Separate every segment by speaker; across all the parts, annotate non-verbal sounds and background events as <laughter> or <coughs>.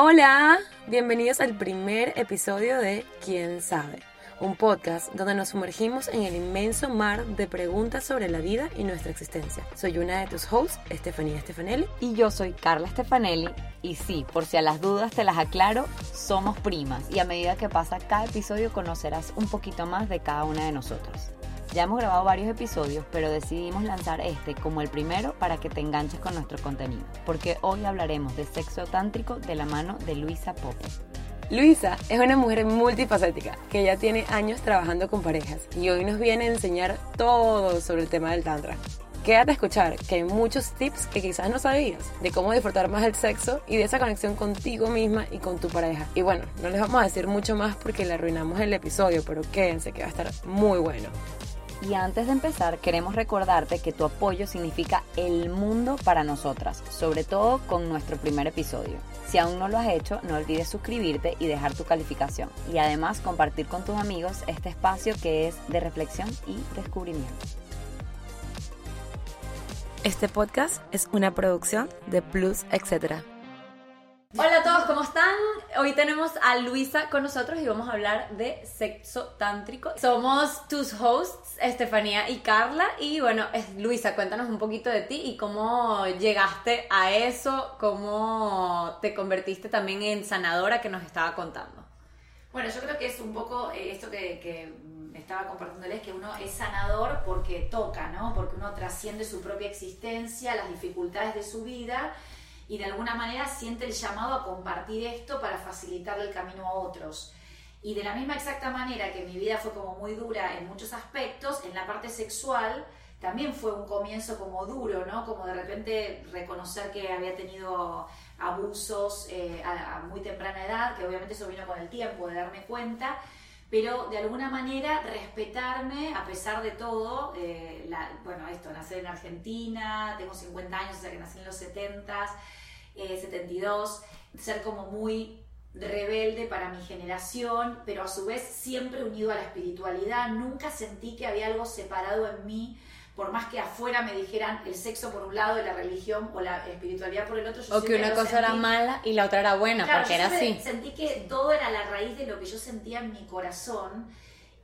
Speaker 1: Hola, bienvenidos al primer episodio de ¿Quién sabe? Un podcast donde nos sumergimos en el inmenso mar de preguntas sobre la vida y nuestra existencia. Soy una de tus hosts, Estefanía Stefanelli.
Speaker 2: Y yo soy Carla Stefanelli. Y sí, por si a las dudas te las aclaro, somos primas. Y a medida que pasa cada episodio conocerás un poquito más de cada una de nosotros. Ya hemos grabado varios episodios, pero decidimos lanzar este como el primero para que te enganches con nuestro contenido, porque hoy hablaremos de sexo tántrico de la mano de Luisa Pope.
Speaker 1: Luisa es una mujer multifacética que ya tiene años trabajando con parejas y hoy nos viene a enseñar todo sobre el tema del tantra. Quédate a escuchar que hay muchos tips que quizás no sabías de cómo disfrutar más el sexo y de esa conexión contigo misma y con tu pareja. Y bueno, no les vamos a decir mucho más porque le arruinamos el episodio, pero quédense que va a estar muy bueno.
Speaker 2: Y antes de empezar, queremos recordarte que tu apoyo significa el mundo para nosotras, sobre todo con nuestro primer episodio. Si aún no lo has hecho, no olvides suscribirte y dejar tu calificación. Y además compartir con tus amigos este espacio que es de reflexión y descubrimiento.
Speaker 1: Este podcast es una producción de Plus, etc.
Speaker 2: Hola a todos, ¿cómo están? Hoy tenemos a Luisa con nosotros y vamos a hablar de sexo tántrico. Somos tus hosts, Estefanía y Carla. Y bueno, Luisa, cuéntanos un poquito de ti y cómo llegaste a eso, cómo te convertiste también en sanadora que nos estaba contando.
Speaker 3: Bueno, yo creo que es un poco eh, esto que, que estaba compartiéndoles, que uno es sanador porque toca, ¿no? Porque uno trasciende su propia existencia, las dificultades de su vida y de alguna manera siente el llamado a compartir esto para facilitarle el camino a otros. Y de la misma exacta manera que mi vida fue como muy dura en muchos aspectos, en la parte sexual también fue un comienzo como duro, ¿no? Como de repente reconocer que había tenido abusos eh, a, muy temprana edad, que obviamente eso vino con el tiempo de darme cuenta, pero de alguna manera respetarme a pesar de todo, eh, bueno, esto, nacer en Argentina, tengo 50 años, o sea que nací en los 70 72, eh, ser como muy rebelde para mi generación, pero a su vez siempre unido a la espiritualidad. Nunca sentí que había algo separado en mí, por más que afuera me dijeran el sexo por un lado y la religión o la espiritualidad por el otro.
Speaker 2: o que una cosa era mala y la otra era buena, porque era así.
Speaker 3: Sentí que todo era la raíz de lo que yo sentía en mi corazón.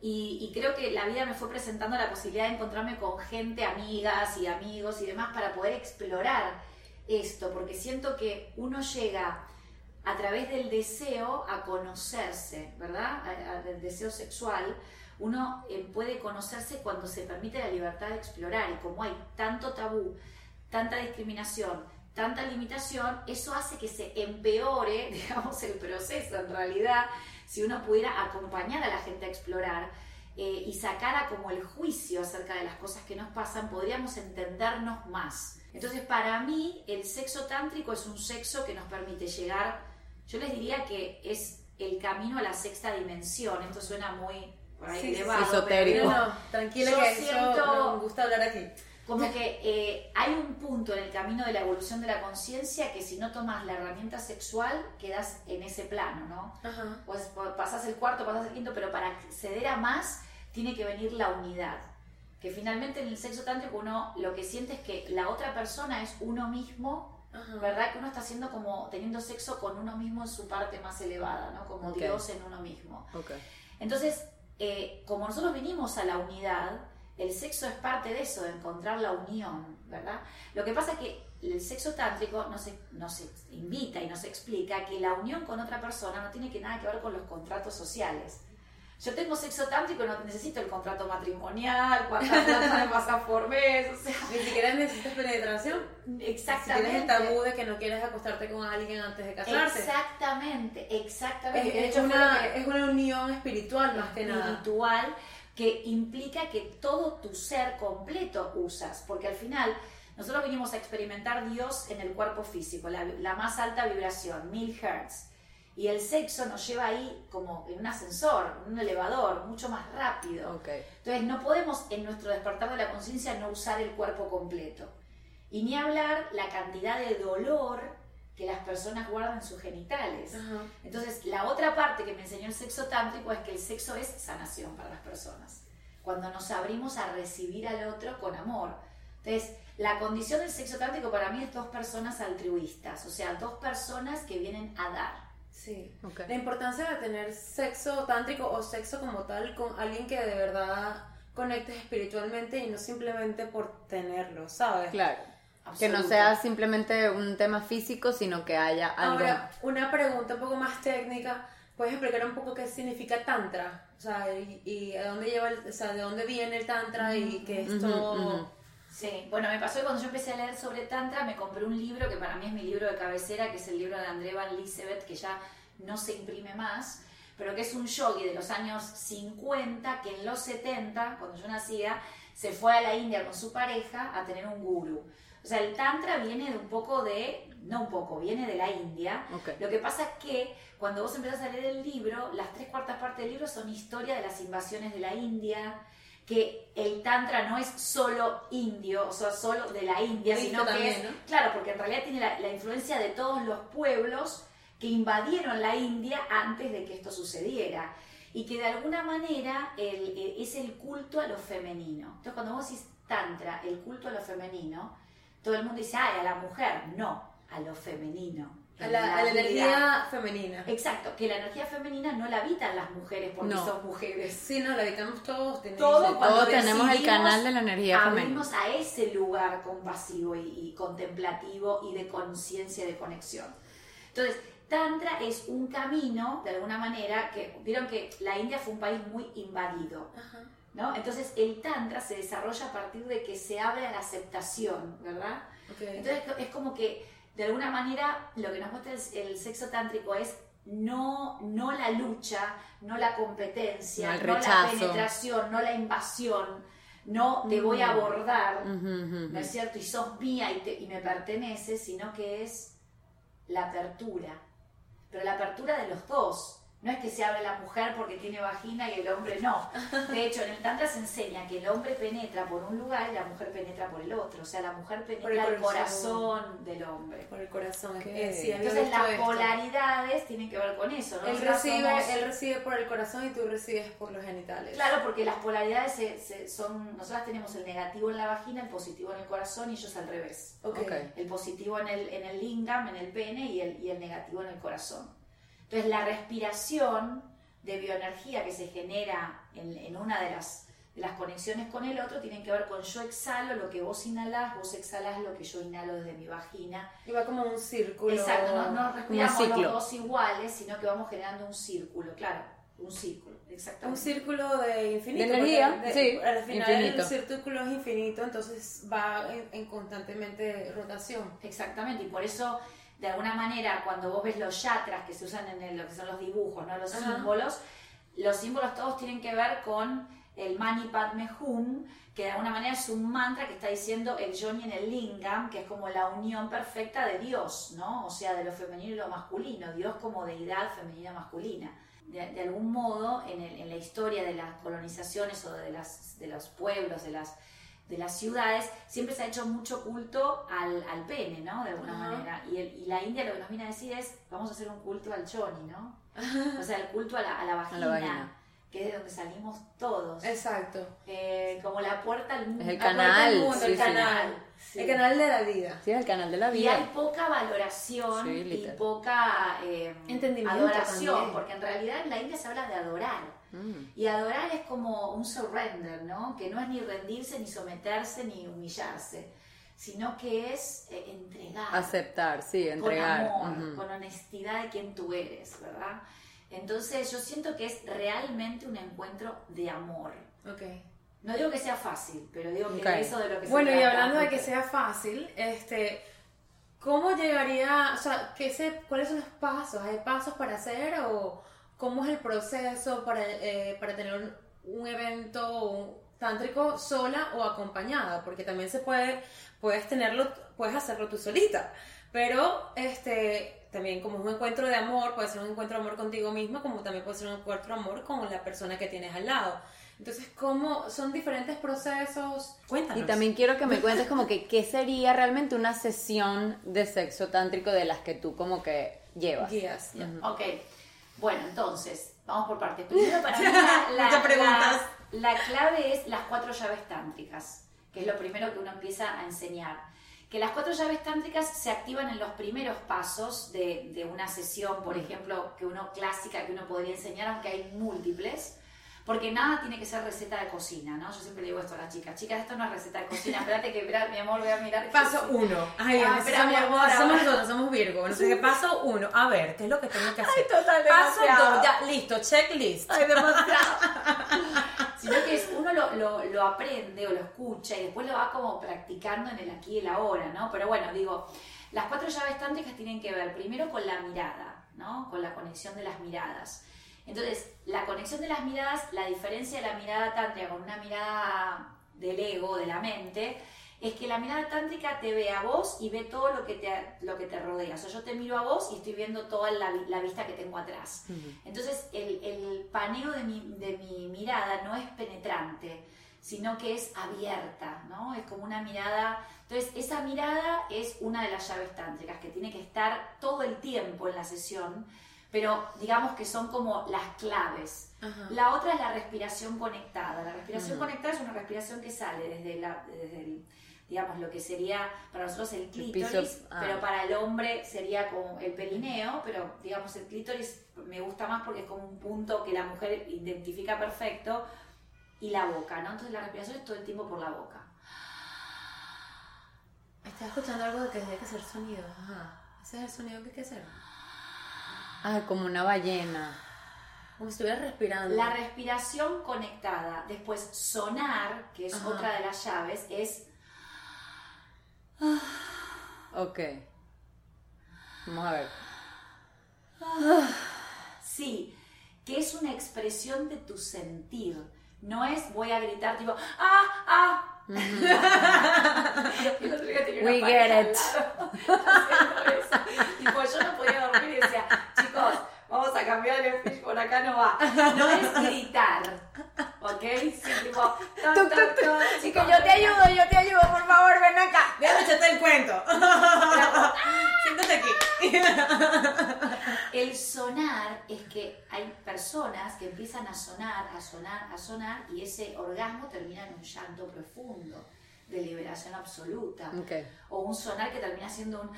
Speaker 3: Y, y, creo que la vida me fue presentando la posibilidad de encontrarme con gente, amigas y amigos y demás para poder explorar esto, porque siento que uno llega a través del deseo a conocerse, ¿verdad? del deseo sexual, uno eh, puede conocerse cuando se permite la libertad de explorar y como hay tanto tabú, tanta discriminación, tanta limitación, eso hace que se empeore, <laughs> digamos, el proceso en realidad, si uno pudiera acompañar a la gente a explorar eh, y sacara como el juicio acerca de las cosas que nos pasan, podríamos entendernos más. Entonces, para mí, el sexo tántrico es un sexo que nos permite llegar, yo les diría que es el camino a la sexta dimensión. Esto suena muy por ahí elevado,
Speaker 2: esotérico.
Speaker 3: no,
Speaker 2: tranquila que siento, me gusta hablar aquí.
Speaker 3: Como que eh, hay un punto en el camino de la evolución de la conciencia que si no tomas la herramienta sexual, quedas en ese plano, ¿no? Pues pasas el cuarto, pasas el quinto, pero para acceder a más tiene que venir la unidad que finalmente en el sexo tántrico uno lo que siente es que la otra persona es uno mismo, ¿verdad? Que uno está haciendo como teniendo sexo con uno mismo en su parte más elevada, ¿no? Como Dios en uno mismo. Entonces, eh, como nosotros vinimos a la unidad, el sexo es parte de eso, de encontrar la unión, ¿verdad? Lo que pasa es que el sexo tántrico nos, nos invita y nos explica que la unión con otra persona no tiene que nada que ver con los contratos sociales. Yo tengo sexo tántrico, no necesito el contrato matrimonial, cuántas plata me pasas por mes, o sea...
Speaker 2: Ni siquiera necesitas penetración.
Speaker 3: Exactamente.
Speaker 2: Si tienes el tabú de que no quieres acostarte con alguien antes de casarte.
Speaker 3: Exactamente, exactamente.
Speaker 2: Es, una, es una unión espiritual más que nada.
Speaker 3: Espiritual que implica que todo tu ser completo usas, porque al final... Nosotros venimos a experimentar Dios en el cuerpo físico, la, la más alta vibración, mil hertz y el sexo nos lleva ahí como en un ascensor, en un elevador, mucho más rápido. Entonces no podemos en nuestro despertar de la conciencia no usar el cuerpo completo. Y ni hablar la cantidad de dolor que las personas guardan en sus genitales. Entonces la otra parte que me enseñó el sexo tántrico es que el sexo es sanación para las personas. Cuando nos abrimos a recibir al otro con amor. Entonces, la condición del sexo tántrico para mí es dos personas altruistas, o sea, dos personas que vienen a dar.
Speaker 1: Sí.
Speaker 2: Ok.
Speaker 1: La importancia de tener sexo tántrico o sexo como tal con alguien que de verdad conectes espiritualmente y no simplemente por tenerlo, ¿sabes?
Speaker 2: Claro. Que no
Speaker 3: Absoluto.
Speaker 2: sea simplemente un tema físico, sino que haya algo.
Speaker 1: Ahora, una pregunta un poco más técnica. ¿Puedes explicar un poco qué significa tantra? O sea, y, y a dónde lleva, el- o sea, de dónde viene el tantra y que esto...
Speaker 2: ujú.
Speaker 3: Sí, bueno, me pasó que cuando yo empecé a leer sobre Tantra, me compré un libro que para mí es mi libro de cabecera, que es el libro de André Van Lisebeth, que ya no se imprime más, pero que es un yogi de los años 50, que en los 70, cuando yo nacía, se fue a la India con su pareja a tener un guru. O sea, el Tantra viene de un poco de, no un poco, viene de la India. Lo que pasa es que cuando vos empezás a leer el libro, las tres cuartas partes del libro son historia de las invasiones de la India, que el Tantra no es solo indio, o sea, solo de la India, sino que es,
Speaker 1: ¿no?
Speaker 3: claro, porque en realidad tiene la, la influencia de todos los pueblos que invadieron la India antes de que esto sucediera. Y que de alguna manera el- el- es el culto a lo femenino. Entonces, cuando vos decís Tantra, el culto a lo femenino, todo el mundo dice, ay, a la mujer. No, a lo femenino.
Speaker 1: A la, a la energía femenina.
Speaker 3: Exacto, que la energía femenina no la habitan las mujeres porque
Speaker 2: No.
Speaker 3: son mujeres.
Speaker 1: Sí, no, la habitamos todos. tenemos-
Speaker 3: Todo cuando
Speaker 2: Todos tenemos el canal de la energía femenina.
Speaker 3: abrimos a ese lugar compasivo y, y contemplativo y de conciencia de conexión. Entonces, Tantra es un camino, de alguna manera, que vieron que la India fue un país muy invadido,
Speaker 1: Ajá.
Speaker 3: ¿no? Entonces, el Tantra se desarrolla a partir de que se abre a la aceptación, ¿verdad?
Speaker 1: Ok.
Speaker 3: Entonces es como que de alguna manera lo que nos muestra el, el sexo tántrico es no, no la lucha, no la competencia,
Speaker 2: No
Speaker 3: la penetración, no la invasión, no te voy a abordar, ¿no es cierto? Y sos mía y, te- y me perteneces, sino que es la apertura. Pero la apertura de los dos. No es que se abre la mujer porque tiene vagina y el hombre no. De hecho, en el Tantra se enseña que el hombre penetra por un lugar y la mujer penetra por el otro. O sea, la mujer penetra
Speaker 1: el
Speaker 3: el
Speaker 1: corazón.
Speaker 3: corazón del hombre.
Speaker 1: Por el corazón. Eh, sí,
Speaker 3: Entonces las
Speaker 1: esto.
Speaker 3: polaridades tienen que ver con eso, ¿no?
Speaker 1: Él recibe,
Speaker 3: somos-
Speaker 1: él recibe por el corazón y tú recibes por los genitales.
Speaker 3: Claro, porque las polaridades se- se- son... Nosotras tenemos el negativo en la vagina, el positivo en el corazón y ellos al revés.
Speaker 1: Ok.
Speaker 2: Ok.
Speaker 3: El positivo en el, en el lingam, en el pene, y el, y el negativo en el corazón. Entonces, la respiración de bioenergía que se genera en, en una de las, de las conexiones con el otro tienen que ver con yo exhalo lo que vos inhalás, vos exhalás lo que yo inhalo desde mi vagina.
Speaker 1: Y va como un círculo.
Speaker 3: Exacto, no, no respiramos los dos iguales, sino que vamos generando un círculo, claro, un círculo,
Speaker 1: Un
Speaker 3: exactamente.
Speaker 1: círculo de infinito.
Speaker 2: De energía,
Speaker 1: porque
Speaker 2: sí,
Speaker 1: Al final
Speaker 2: infinito.
Speaker 1: el círculo es infinito, entonces va en, en constantemente rotación.
Speaker 3: Exactamente, y por eso, de alguna manera, cuando vos ves los yatras que se usan en el- lo que son los dibujos, ¿no? los
Speaker 1: Ajá.
Speaker 3: símbolos, los símbolos todos tienen que ver con el Mani Padme Hum, que de alguna manera es un mantra que está diciendo el Yoni en el Lingam, que es como la unión perfecta de Dios, ¿no? O sea, de lo femenino y lo masculino, Dios como deidad femenina masculina. De, de algún modo, en, el- en la historia de las colonizaciones o de, las, de los pueblos, de las, de las ciudades, siempre se ha hecho mucho culto al, al pene, ¿no? De alguna manera. Y, el- y la India lo que nos viene a decir es, vamos a hacer un culto al choni, ¿no? <laughs> O sea, el culto a la, a la vagina,
Speaker 2: vagina.
Speaker 3: que es de donde salimos todos.
Speaker 1: Exacto.
Speaker 3: Eh, como la puerta al mundo.
Speaker 2: Es el canal,
Speaker 1: al mundo,
Speaker 2: sí,
Speaker 1: el canal.
Speaker 3: Sí.
Speaker 1: El canal de la vida.
Speaker 2: Sí, el canal de la
Speaker 3: Y
Speaker 2: vida.
Speaker 3: hay poca valoración
Speaker 2: Sí,
Speaker 3: y poca eh,
Speaker 1: Entendimiento
Speaker 3: adoración,
Speaker 1: también.
Speaker 3: porque en realidad en la India se habla de adorar.
Speaker 2: Mm.
Speaker 3: Y adorar es como un surrender, ¿no? Que no es ni rendirse, ni someterse, ni humillarse, sino que es eh, entregar.
Speaker 2: Aceptar, sí, entregar.
Speaker 3: Con amor, con honestidad de quien tú eres, ¿verdad? Entonces yo siento que es realmente un encuentro de amor.
Speaker 1: Ok.
Speaker 3: No digo que sea fácil, pero digo que eso de lo que se
Speaker 1: Bueno, y hablando de que sea fácil, este, ¿cómo llegaría, o sea, qué se, cuáles son los pasos? ¿Hay pasos para hacer o cómo es el proceso para, eh, para tener un, un evento tántrico sola o acompañada? Porque también se puede, puedes tenerlo, puedes hacerlo tú solita, pero este, también como es un encuentro de amor, puede ser un encuentro de amor contigo misma, como también puede ser un encuentro de amor con la persona que tienes al lado. Entonces, ¿cómo son diferentes procesos? Cuéntanos.
Speaker 2: Y también quiero que me cuentes como que qué sería realmente una sesión de sexo tántrico de las que tú como que llevas.
Speaker 1: guías. ya.
Speaker 3: Ok, bueno, entonces, vamos por partes. Primero, para mí, <laughs> la,
Speaker 1: preguntas.
Speaker 3: la- la clave es las cuatro llaves tántricas, que es lo primero que uno empieza a enseñar. Que las cuatro llaves tántricas se activan en los primeros pasos de, de una sesión, por ejemplo, que uno clásica, que uno podría enseñar, aunque hay múltiples. Porque nada tiene que ser receta de cocina, ¿no? Yo siempre le digo esto a las chicas, chicas, esto no es receta de cocina, espérate que, espera, mi amor, voy a mirar.
Speaker 4: Paso uno. Ay,
Speaker 3: Ah, espera, mi amor,
Speaker 4: somos nosotros, somos Virgo. No sé qué. Paso uno. A ver, ¿qué es lo que tengo que hacer?
Speaker 3: total,
Speaker 4: Paso
Speaker 3: demasiado.
Speaker 4: dos. Ya, listo, checklist.
Speaker 3: Ay, demasiado. <laughs> Sino que es, uno lo, lo, lo aprende o lo escucha y después lo va como practicando en el aquí y el ahora, ¿no? Pero bueno, digo, las cuatro llaves tántricas tienen que ver primero con la mirada, ¿no? Con la conexión de las miradas. Entonces, la conexión de las miradas, la diferencia de la mirada tántrica con una mirada del ego, de la mente, es que la mirada tántrica te ve a vos y ve todo lo que te, lo que te rodea. O sea, yo te miro a vos y estoy viendo toda la, la vista que tengo atrás. Entonces, el, el paneo de mi, de mi mirada no es penetrante, sino que es abierta, ¿no? Es como una mirada... Entonces, esa mirada es una de las llaves tántricas que tiene que estar todo el tiempo en la sesión, pero digamos que son como las claves. La otra es la respiración conectada. La respiración conectada es una respiración que sale desde, la, desde el, digamos, lo que sería para nosotros el
Speaker 2: piso-
Speaker 3: clítoris,
Speaker 2: ah.
Speaker 3: pero para el hombre sería como el perineo, pero digamos el clítoris me gusta más porque es como un punto que la mujer identifica perfecto y la boca, ¿no? Entonces la respiración es todo el tiempo por la boca.
Speaker 4: Estaba escuchando algo de que hay que hacer sonido. Ajá. Ese es el sonido que hay que hacer.
Speaker 2: Ay, como una ballena.
Speaker 4: Como si estuviera respirando.
Speaker 3: La respiración conectada, después sonar, que es
Speaker 4: Ajá.
Speaker 3: otra de las llaves, es
Speaker 2: Ok. Vamos a ver.
Speaker 3: Sí, que es una expresión de tu sentir. No es voy a gritar tipo, ¡ah, ah! <laughs> El otro día tenía una
Speaker 2: We get it. <laughs>
Speaker 3: Tipo, yo no podía dormir vamos a cambiar el speech, por acá no va. No es gritar, ¿ok? Sí, tipo,
Speaker 2: yo te ayudo, yo te ayudo, por favor, ven acá.
Speaker 4: Déjame echarte el cuento. <laughs> Siéntate aquí.
Speaker 3: El sonar es que hay personas que empiezan a sonar, a sonar, a sonar y ese orgasmo termina en un llanto profundo de liberación absoluta.
Speaker 2: Ok.
Speaker 3: O un sonar que termina siendo un...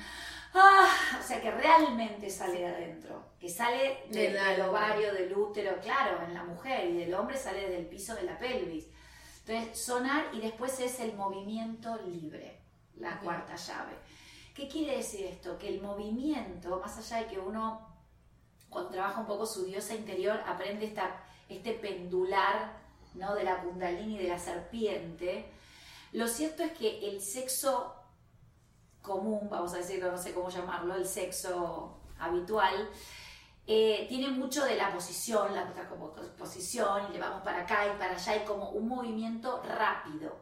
Speaker 3: ¡Ah! O sea, que realmente sale de adentro, que sale de-
Speaker 4: Del
Speaker 3: ovario, del útero, claro, en la mujer y del hombre sale del piso de la pelvis. Entonces, sonar y después es el movimiento libre, la cuarta llave. ¿Qué quiere decir esto? Que el movimiento, más allá de que uno, cuando trabaja un poco su diosa interior, aprende esta, este pendular ¿no? de la kundalini y de la serpiente, lo cierto es que el sexo común, vamos a decirlo, no sé cómo llamarlo, el sexo habitual, eh, tiene mucho de la posición, la como posición, y le vamos para acá y para allá, y como un movimiento rápido.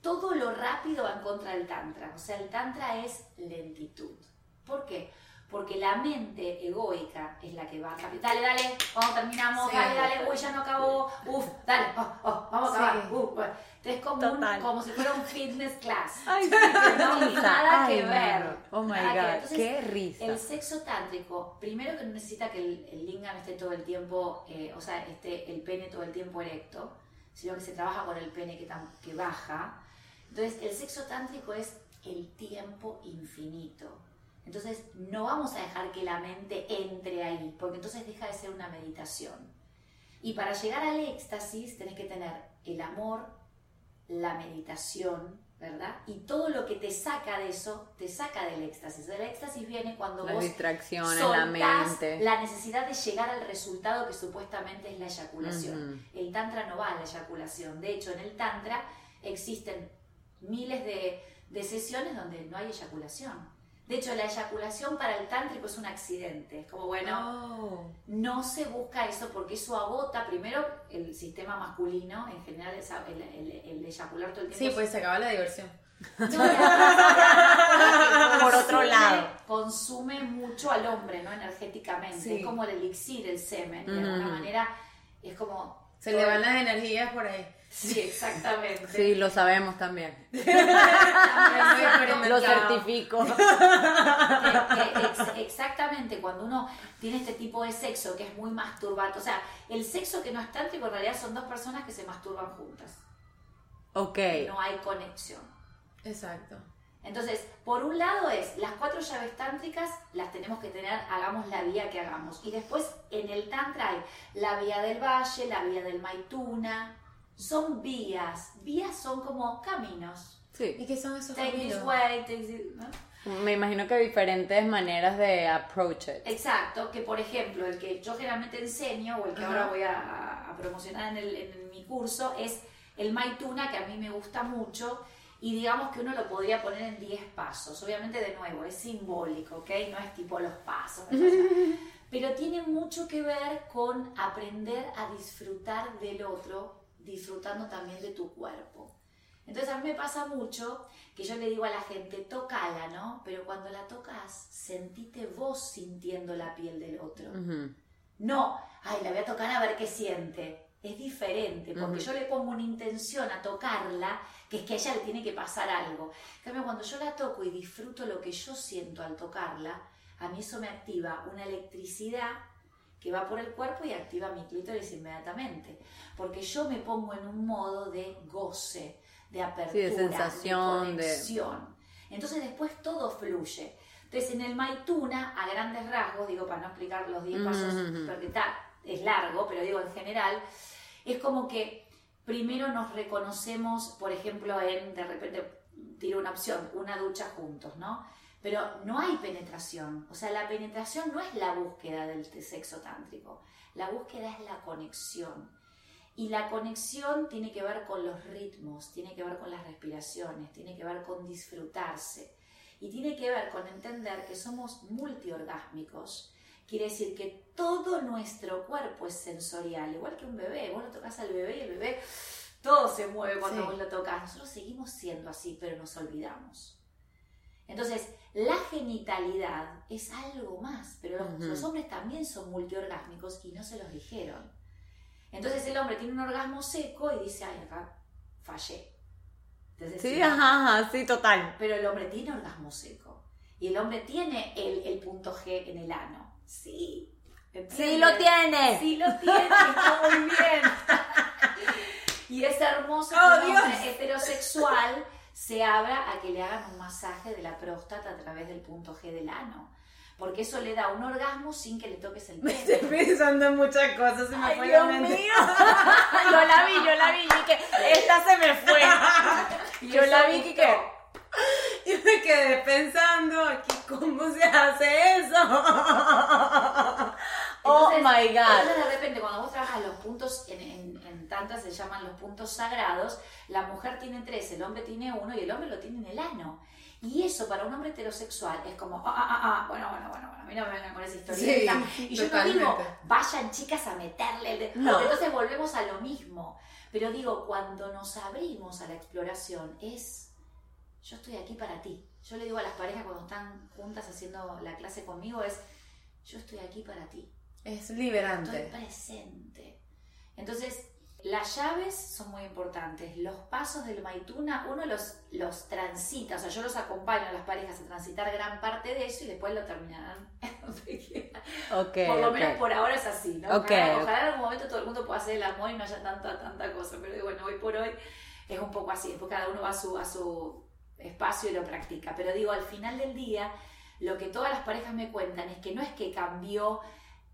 Speaker 3: Todo lo rápido va en contra del tantra, o sea, el tantra es lentitud. ¿Por qué? Porque la mente egoica es la que va rápido. Dale, dale, cuando terminamos,
Speaker 4: Sí.
Speaker 3: dale, dale, uy, ya no acabó, uf, dale, oh, oh, vamos a acabar,
Speaker 4: Sí.
Speaker 3: uf. Entonces, como, un- como si fuera un fitness class. <laughs>
Speaker 2: Ay,
Speaker 3: no, y nada
Speaker 2: Ay,
Speaker 3: que ver.
Speaker 2: Oh my
Speaker 3: Nada.
Speaker 2: God,
Speaker 3: Entonces,
Speaker 2: qué risa.
Speaker 3: El sexo tántrico, primero que no necesita que el, el lingam esté todo el tiempo, eh, o sea, esté el pene todo el tiempo erecto, sino que se trabaja con el pene que, que baja. Entonces, el sexo tántrico es el tiempo infinito. Entonces, no vamos a dejar que la mente entre ahí, porque entonces deja de ser una meditación. Y para llegar al éxtasis tenés que tener el amor, la meditación, ¿verdad? Y todo lo que te saca de eso, te saca del éxtasis. El éxtasis viene cuando
Speaker 2: Las
Speaker 3: vos
Speaker 2: distracciones, la mente.
Speaker 3: la necesidad de llegar al resultado que supuestamente es la eyaculación.
Speaker 2: Ujú.
Speaker 3: El tantra no va a la eyaculación. De hecho, en el tantra existen miles de, de sesiones donde no hay eyaculación. De hecho, la eyaculación para el tántrico es un accidente. Es como, bueno,
Speaker 4: Oh.
Speaker 3: no se busca eso porque eso agota primero el sistema masculino, en general el, el- el eyacular todo el tiempo.
Speaker 4: Sí, pues se acaba la diversión.
Speaker 3: No,
Speaker 2: Por otro
Speaker 3: consume-
Speaker 2: lado.
Speaker 3: Consume mucho al hombre, ¿no? Energéticamente.
Speaker 4: Sí.
Speaker 3: Es como el elixir, el semen. De alguna manera es como.
Speaker 4: Se le van las energías por ahí.
Speaker 3: Sí, exactamente.
Speaker 2: Sí, lo sabemos también. <laughs> Lo certifico.
Speaker 3: Ex- exactamente, cuando uno tiene este tipo de sexo que es muy masturbante, o sea, el sexo que no es tántrico en realidad son dos personas que se masturban juntas.
Speaker 2: Ok.
Speaker 3: no hay conexión.
Speaker 4: Exacto.
Speaker 3: Entonces, por un lado es, las cuatro llaves tántricas las tenemos que tener, hagamos la vía que hagamos. Y después en el tantra hay la vía del valle, la vía del maituna. Son vías. Vías son como caminos.
Speaker 2: Sí.
Speaker 4: ¿Y qué son esos
Speaker 3: Take this
Speaker 4: caminos?
Speaker 3: way, take this... ¿no?
Speaker 2: Me imagino que diferentes maneras de approach it.
Speaker 3: Exacto, que por ejemplo, el que yo generalmente enseño, o el que
Speaker 4: Ajá.
Speaker 3: ahora voy a, a promocionar en, el- en mi curso, es el Maituna, que a mí me gusta mucho, y digamos que uno lo podría poner en 10 pasos. Obviamente, de nuevo, es simbólico, ¿ok? No es tipo los pasos. <laughs> Pero tiene mucho que ver con aprender a disfrutar del otro, disfrutando también de tu cuerpo. Entonces a mí me pasa mucho que yo le digo a la gente, tócala, ¿no? Pero cuando la tocas, sentite vos sintiendo la piel del otro. No, ay, la voy a tocar a ver qué siente. Es diferente, porque yo le pongo una intención a tocarla, que es que a ella le tiene que pasar algo. En cambio, cuando yo la toco y disfruto lo que yo siento al tocarla, a mí eso me activa una electricidad que va por el cuerpo y activa mi clítoris inmediatamente. Porque yo me pongo en un modo de goce, de apertura,
Speaker 2: sensación, de-
Speaker 3: conexión. Entonces después todo fluye. Entonces en el Maituna, a grandes rasgos, digo para no explicar los 10 pasos,
Speaker 2: Ujú.
Speaker 3: porque está, es largo, pero digo en general, es como que primero nos reconocemos, por ejemplo, en, de repente, tiro una opción, una ducha juntos, ¿no? Pero no hay penetración, o sea, la penetración no es la búsqueda del sexo tántrico, la búsqueda es la conexión. Y la conexión tiene que ver con los ritmos, tiene que ver con las respiraciones, tiene que ver con disfrutarse y tiene que ver con entender que somos multiorgásmicos. Quiere decir que todo nuestro cuerpo es sensorial, igual que un bebé. Vos lo tocas al bebé y el bebé todo se mueve cuando
Speaker 4: Sí.
Speaker 3: vos lo tocas. Nosotros seguimos siendo así, pero nos olvidamos. Entonces, la genitalidad es algo más, pero los,
Speaker 2: Ujú.
Speaker 3: los hombres también son multiorgásmicos y no se los dijeron. Entonces el hombre tiene un orgasmo seco y dice, ay, acá fallé. Entonces,
Speaker 2: Sí,
Speaker 3: sí,
Speaker 2: ajá, ajá, sí, total.
Speaker 3: Pero el hombre tiene orgasmo seco. Y el hombre tiene el, el punto G en el ano. Sí.
Speaker 2: Sí, lo tiene.
Speaker 3: Sí, lo tiene. Está muy bien. <laughs> Y es hermoso
Speaker 2: Oh, Dios.
Speaker 3: heterosexual se abra a que le hagan un masaje de la próstata a través del punto G del ano. Porque eso le da un orgasmo sin que le toques el
Speaker 2: Estoy
Speaker 3: pene.
Speaker 2: pensando en muchas cosas, se me
Speaker 3: Ay,
Speaker 2: fue
Speaker 3: Dios
Speaker 2: la mente.
Speaker 3: mío. <laughs>
Speaker 2: yo la vi, yo la vi, y que esta se me fue. <laughs>
Speaker 3: Y
Speaker 2: Yo la vi
Speaker 3: gustó.
Speaker 2: que <laughs> y me quedé pensando aquí cómo se hace eso. oh
Speaker 3: Entonces,
Speaker 2: my god.
Speaker 3: Entonces, de repente, cuando vos trabajas los puntos, en, en tantas se llaman los puntos sagrados, la mujer tiene tres, el hombre tiene uno y el hombre lo tiene en el ano. Y eso para un hombre heterosexual es como, ah, ah, ah, ah, bueno, bueno, bueno, bueno, a mí no me vengan con esa historieta.
Speaker 4: Sí,
Speaker 3: y yo no digo, vayan chicas a meterle el.
Speaker 2: No.
Speaker 3: Entonces volvemos a lo mismo. Pero digo, cuando nos abrimos a la exploración, es, yo estoy aquí para ti. Yo le digo a las parejas cuando están juntas haciendo la clase conmigo, es, yo estoy aquí para ti.
Speaker 4: Es
Speaker 3: Estoy
Speaker 4: liberante.
Speaker 3: presente. Entonces, las llaves son muy importantes. Los pasos del Maituna, uno los, los transita, o sea, yo los acompaño a las parejas a transitar gran parte de eso y después lo terminarán <laughs> donde quieran.
Speaker 2: Ok,
Speaker 3: Por lo menos por ahora es así, ¿no?
Speaker 2: Ok,
Speaker 3: ojalá,
Speaker 2: ok.
Speaker 3: ojalá en algún momento todo el mundo pueda hacer el amor y no haya tanta, tanta cosa, pero bueno, hoy por hoy es un poco así, después cada uno va a su, a su espacio y lo practica. Pero digo, al final del día, lo que todas las parejas me cuentan es que no es que cambió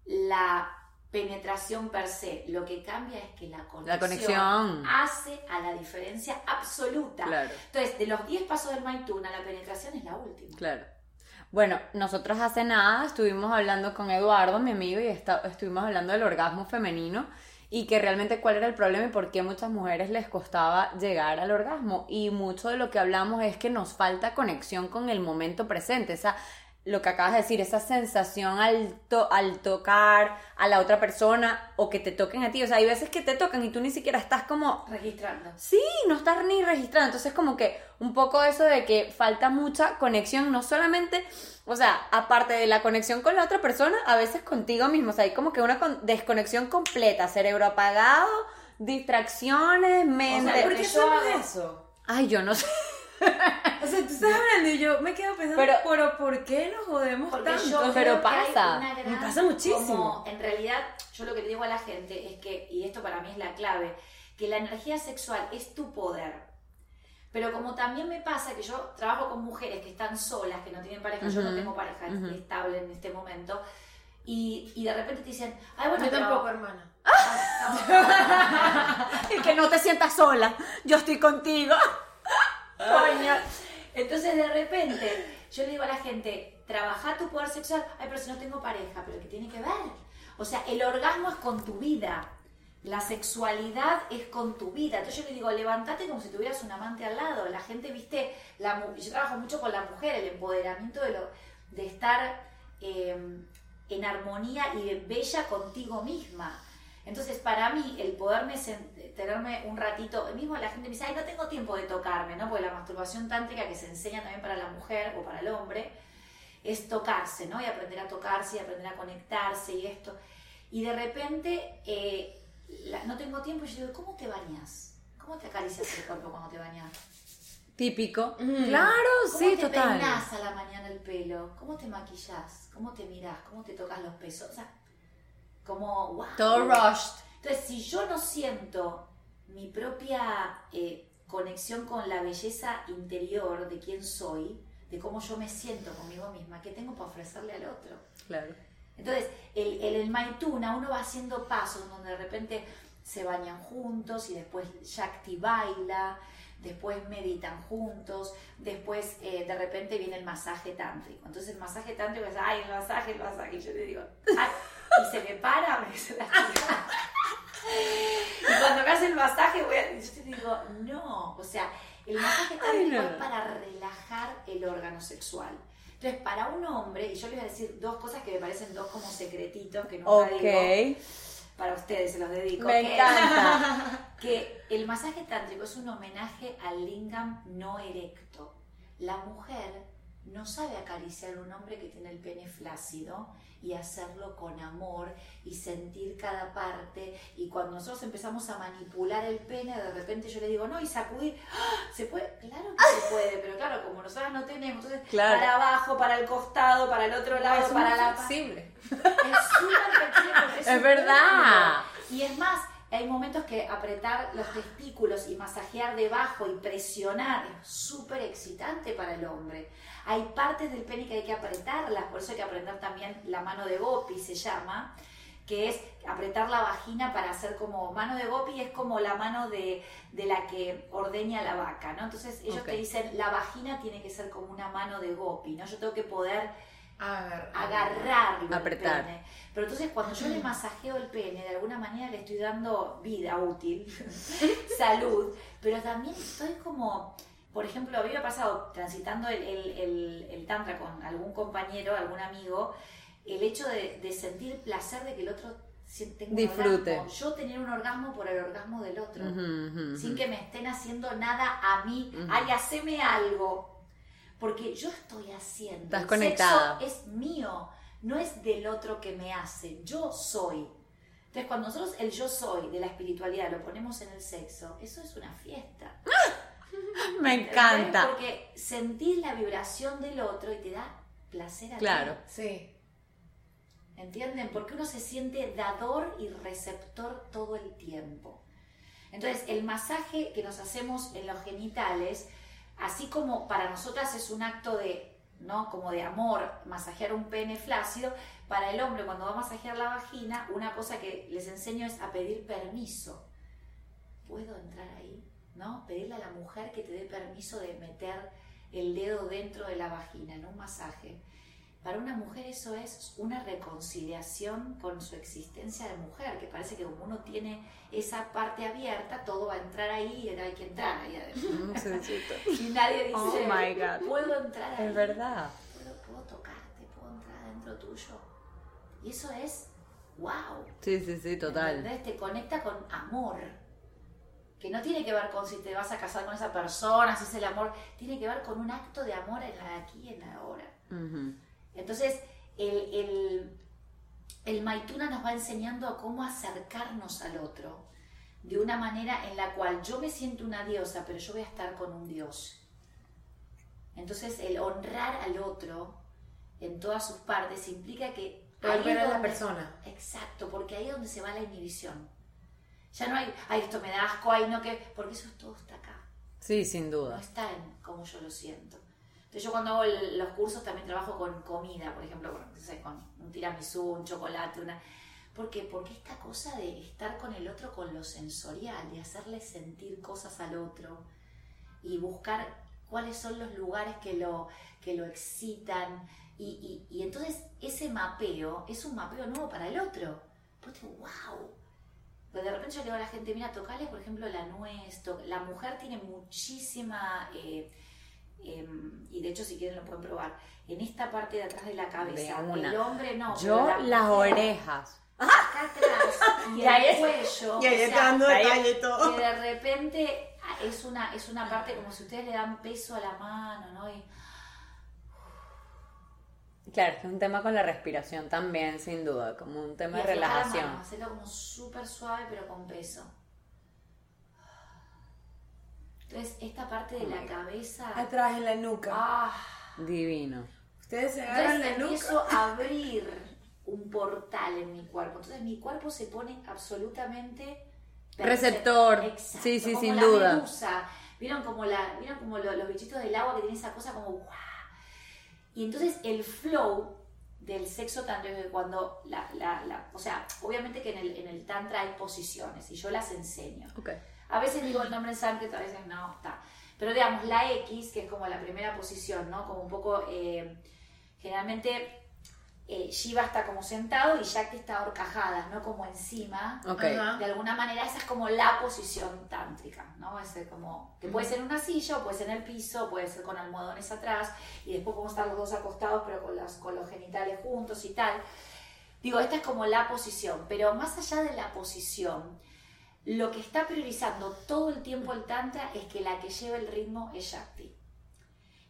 Speaker 3: la penetración per se, lo que cambia es que la conexión,
Speaker 2: La conexión.
Speaker 3: hace a la diferencia absoluta.
Speaker 2: Claro.
Speaker 3: Entonces, de los 10 pasos del Maituna, la penetración es la última.
Speaker 2: Claro. Bueno, nosotros hace nada estuvimos hablando con Eduardo, mi amigo, y esta- estuvimos hablando del orgasmo femenino y que realmente cuál era el problema y por qué a muchas mujeres les costaba llegar al orgasmo. Y mucho de lo que hablamos es que nos falta conexión con el momento presente, esa lo que acabas de decir, esa sensación al, to- al tocar a la otra persona o que te toquen a ti. O sea, hay veces que te tocan y tú ni siquiera estás como
Speaker 3: Registrando.
Speaker 2: Sí, no estás ni registrado. Entonces, como que un poco eso de que falta mucha conexión, no solamente, o sea, aparte de la conexión con la otra persona, a veces contigo mismo. O sea, hay como que una con- desconexión completa, cerebro apagado, distracciones, mente.
Speaker 3: sea,
Speaker 4: ¿Por qué
Speaker 3: yo
Speaker 4: hacemos
Speaker 3: hago-
Speaker 4: eso?
Speaker 2: Ay, yo no sé. <laughs>
Speaker 4: O sea, tú estás hablando y yo me quedo pensando,
Speaker 2: Pero-
Speaker 4: pero, ¿por qué nos jodemos tanto?
Speaker 3: yo
Speaker 2: pero pasa.
Speaker 3: gran-
Speaker 4: Me pasa muchísimo.
Speaker 3: como, en realidad, yo lo que le digo a la gente es que, y esto para mí es la clave, que la energía sexual es tu poder. Pero como también me pasa que yo trabajo con mujeres que están solas, que no tienen pareja, yo no tengo pareja estable en este momento, y, y de repente te dicen, ay, bueno,
Speaker 4: Yo
Speaker 3: pero-
Speaker 4: tampoco, hermana.
Speaker 2: Y <laughs> que no te sientas sola. Yo estoy contigo.
Speaker 3: Coño. Entonces de repente yo le digo a la gente, trabaja tu poder sexual, ay, pero si no tengo pareja, pero ¿qué tiene que ver? O sea, el orgasmo es con tu vida, la sexualidad es con tu vida. Entonces yo le digo, levántate como si tuvieras un amante al lado. La gente, viste, la, yo trabajo mucho con la mujer, el empoderamiento de, lo, de estar eh, en armonía y bella contigo misma. Entonces, para mí, el poderme tenerme un ratito, mismo la gente me dice, ay, no tengo tiempo de tocarme, ¿no? Porque la masturbación tántrica que se enseña también para la mujer o para el hombre es tocarse, ¿no? Y aprender a tocarse y aprender a conectarse y esto. Y de repente, eh, la- no tengo tiempo y yo digo, ¿cómo te bañas? ¿Cómo te acaricias el cuerpo cuando te bañas?
Speaker 2: Típico.
Speaker 4: Mm.
Speaker 2: Claro,
Speaker 3: ¿Cómo
Speaker 2: sí,
Speaker 3: te
Speaker 2: total.
Speaker 3: peinás a la mañana el pelo? ¿Cómo te maquillas? ¿Cómo te mirás? ¿Cómo te tocas los pesos? O sea, como, wow.
Speaker 4: Todo rushed.
Speaker 3: Entonces, si yo no siento mi propia eh, conexión con la belleza interior de quién soy, de cómo yo me siento conmigo misma, ¿qué tengo para ofrecerle al otro?
Speaker 2: Claro.
Speaker 3: Entonces, el, el, el Maituna, uno va haciendo pasos donde de repente se bañan juntos y después Shakti baila, después meditan juntos, después eh, de repente viene el masaje tántrico. Entonces el masaje tántrico es, ay, el masaje, el masaje. Y yo le digo, ay, y se me para, me dice la chica. Y cuando me hace el masaje, voy a, yo te digo, no, o sea, el masaje tántrico
Speaker 2: no.
Speaker 3: es para relajar el órgano sexual. Entonces, para un hombre, y yo les voy a decir dos cosas que me parecen dos como secretitos que nunca digo,
Speaker 2: Ok.
Speaker 3: para ustedes se los dedico.
Speaker 2: Me
Speaker 3: que-
Speaker 2: encanta. <laughs>
Speaker 3: que el masaje tántrico es un homenaje al lingam no erecto. La mujer no sabe acariciar un hombre que tiene el pene flácido y hacerlo con amor y sentir cada parte. Y cuando nosotros empezamos a manipular el pene, de repente yo le digo, no, y sacudir, ¡Ah! ¿se puede? Claro que se puede, pero claro, como nosotras no tenemos, entonces
Speaker 2: Claro.
Speaker 3: para abajo, para el costado, para el otro lado,
Speaker 4: es
Speaker 3: para la...
Speaker 4: flexible.
Speaker 3: Es súper flexible
Speaker 2: Es
Speaker 3: un
Speaker 2: verdad.
Speaker 3: Y es más, hay momentos que apretar los testículos y masajear debajo y presionar es súper excitante para el hombre. Hay partes del pene que hay que apretarlas, por eso hay que aprender también la mano de Gopi, se llama, que es apretar la vagina para hacer como mano de Gopi es como la mano de, de la que ordeña la vaca, ¿no? Entonces ellos te dicen, la vagina tiene que ser como una mano de Gopi, ¿no? Yo tengo que poder
Speaker 4: Agar-
Speaker 3: agarrarlo el
Speaker 2: Apretar.
Speaker 3: pene. Pero entonces cuando yo le masajeo el pene, de alguna manera le estoy dando vida útil, <laughs> salud, pero también estoy como, por ejemplo, a mí me ha pasado transitando el, el- el- el tantra con algún compañero, algún amigo, el hecho de, de sentir placer de que el otro tenga un
Speaker 2: Disfrute.
Speaker 3: orgasmo. Yo tener un orgasmo por el orgasmo del otro sin que me estén haciendo nada a mí. Ay, haceme algo. Porque yo estoy haciendo.
Speaker 2: Estás
Speaker 3: El
Speaker 2: conectada.
Speaker 3: sexo es mío, no es del otro que me hace. Yo soy. Entonces, cuando nosotros el yo soy de la espiritualidad lo ponemos en el sexo, eso es una fiesta. <laughs> <laughs>
Speaker 2: Me encanta.
Speaker 3: Porque sentís la vibración del otro y te da placer a ti.
Speaker 2: Claro.
Speaker 4: Sí.
Speaker 3: ¿Entienden? Porque uno se siente dador y receptor todo el tiempo. Entonces, el masaje que nos hacemos en los genitales, así como para nosotras es un acto de, ¿no? Como de amor, masajear un pene flácido, para el hombre cuando va a masajear la vagina, una cosa que les enseño es a pedir permiso. ¿Puedo entrar ahí? ¿No? Pedirle a la mujer que te dé permiso de meter el dedo dentro de la vagina en un masaje. Para una mujer eso es una reconciliación con su existencia de mujer, que parece que como uno tiene esa parte abierta, todo va a entrar ahí y hay que entrar ahí adentro. <laughs> Y nadie dice,
Speaker 2: Oh my God.
Speaker 3: puedo entrar ahí.
Speaker 2: Es verdad.
Speaker 3: Puedo, puedo tocarte, puedo entrar dentro tuyo. Y eso es, wow.
Speaker 2: Sí, sí, sí, total.
Speaker 3: ¿Entendés? Te conecta con amor. Que no tiene que ver con si te vas a casar con esa persona, si es el amor. Tiene que ver con un acto de amor en la aquí y en la ahora. Entonces, el, el, el Maituna nos va enseñando a cómo acercarnos al otro de una manera en la cual yo me siento una diosa, pero yo voy a estar con un dios. Entonces, el honrar al otro en todas sus partes implica que... Es
Speaker 4: a la persona.
Speaker 3: Exacto, porque ahí es donde se va la inhibición. Ya no hay, ay, esto me da asco, ay, no que, porque eso todo está acá,
Speaker 2: Sí, sin
Speaker 3: no
Speaker 2: duda.
Speaker 3: está en cómo yo lo siento. Entonces yo cuando hago el- los cursos también trabajo con comida, por ejemplo, con, no sé, con un tiramisú, un chocolate, una... ¿Por qué? Porque esta cosa de estar con el otro con lo sensorial, de hacerle sentir cosas al otro y buscar cuáles son los lugares que lo, que lo excitan. Y, y- y entonces ese mapeo es un mapeo nuevo para el otro. Pues digo, wow. De repente yo le digo a la gente, mira, tocale, por ejemplo, la nuez. La mujer tiene muchísima... eh, em, y de hecho, si quieren lo pueden probar. En esta parte de atrás de la cabeza.
Speaker 2: Una.
Speaker 3: El hombre no.
Speaker 2: Yo
Speaker 3: la
Speaker 2: las orejas.
Speaker 3: Acá atrás. <laughs> Y,
Speaker 2: Y ahí
Speaker 3: el cuello.
Speaker 2: y ahí está dando detalle todo.
Speaker 3: que de repente ah, es una, es una parte como si ustedes le dan peso a la mano, ¿no? Y,
Speaker 2: Claro, es que es un tema con la respiración también, sin duda, como un tema
Speaker 3: y
Speaker 2: de
Speaker 3: aflojar la
Speaker 2: relajación.
Speaker 3: mano, hacerlo como súper suave pero con peso. Entonces, esta parte de la cabeza.
Speaker 1: Atrás en la nuca.
Speaker 3: Ah,
Speaker 2: Divino.
Speaker 1: Ustedes se agarran
Speaker 3: entonces
Speaker 1: la nuca.
Speaker 3: empiezo a abrir un portal en mi cuerpo. Entonces mi cuerpo se pone absolutamente
Speaker 2: Receptor.
Speaker 3: Exacto,
Speaker 2: Sí, sí,
Speaker 3: como
Speaker 2: sin
Speaker 3: la
Speaker 2: duda.
Speaker 3: medusa. ¿Vieron como, la, ¿vieron como lo- los bichitos del agua que tienen esa cosa como ¡guau! Y entonces el flow del sexo tantra es que cuando la, la- la- o sea, obviamente que en el, en el tantra hay posiciones y yo las enseño. A veces digo el nombre en sánscrito, a veces no, está. Pero digamos, la X, que es como la primera posición, ¿no? Como un poco, eh, generalmente eh, Shiva está como sentado y Shakti está horcajada, ¿no? Como encima. De alguna manera esa es como la posición tántrica, ¿no? Es como, que puede ser en una silla, o puede ser en el piso, puede ser con almohadones atrás, y después podemos estar los dos acostados, pero con, las, con los genitales juntos y tal. Digo, esta es como la posición, pero más allá de la posición, lo que está priorizando todo el tiempo el Tantra es que la que lleva el ritmo es Shakti.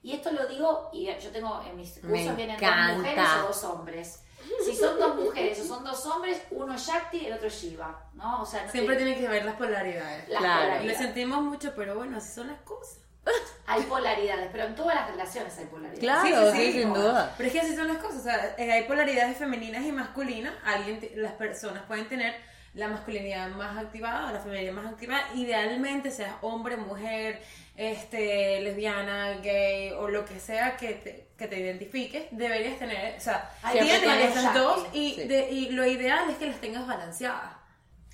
Speaker 3: Y esto lo digo, y yo tengo en mis
Speaker 2: Me
Speaker 3: cursos vienen dos mujeres o dos hombres. Si son dos mujeres o son dos hombres, uno es Shakti, el otro es Shiva, ¿no? O sea, no
Speaker 1: Siempre
Speaker 3: te-
Speaker 1: tienen que ver las polaridades.
Speaker 3: las
Speaker 2: Claro.
Speaker 1: Lo
Speaker 3: polaridades.
Speaker 1: sentimos mucho, pero bueno, así son las cosas. <laughs>
Speaker 3: Hay polaridades, pero en todas las relaciones hay polaridades.
Speaker 2: Claro, sí, sin
Speaker 3: no.
Speaker 2: duda.
Speaker 1: Pero es que así son las cosas. O sea, eh, hay polaridades femeninas y masculinas. Alguien, las personas pueden tener la masculinidad más activada o la feminidad más activada. Idealmente, seas hombre, mujer, este, lesbiana, gay o lo que sea que te, que te identifiques, deberías tener. O sea, tienes esas dos y,
Speaker 2: Sí.
Speaker 1: de- y lo ideal es que las tengas balanceadas,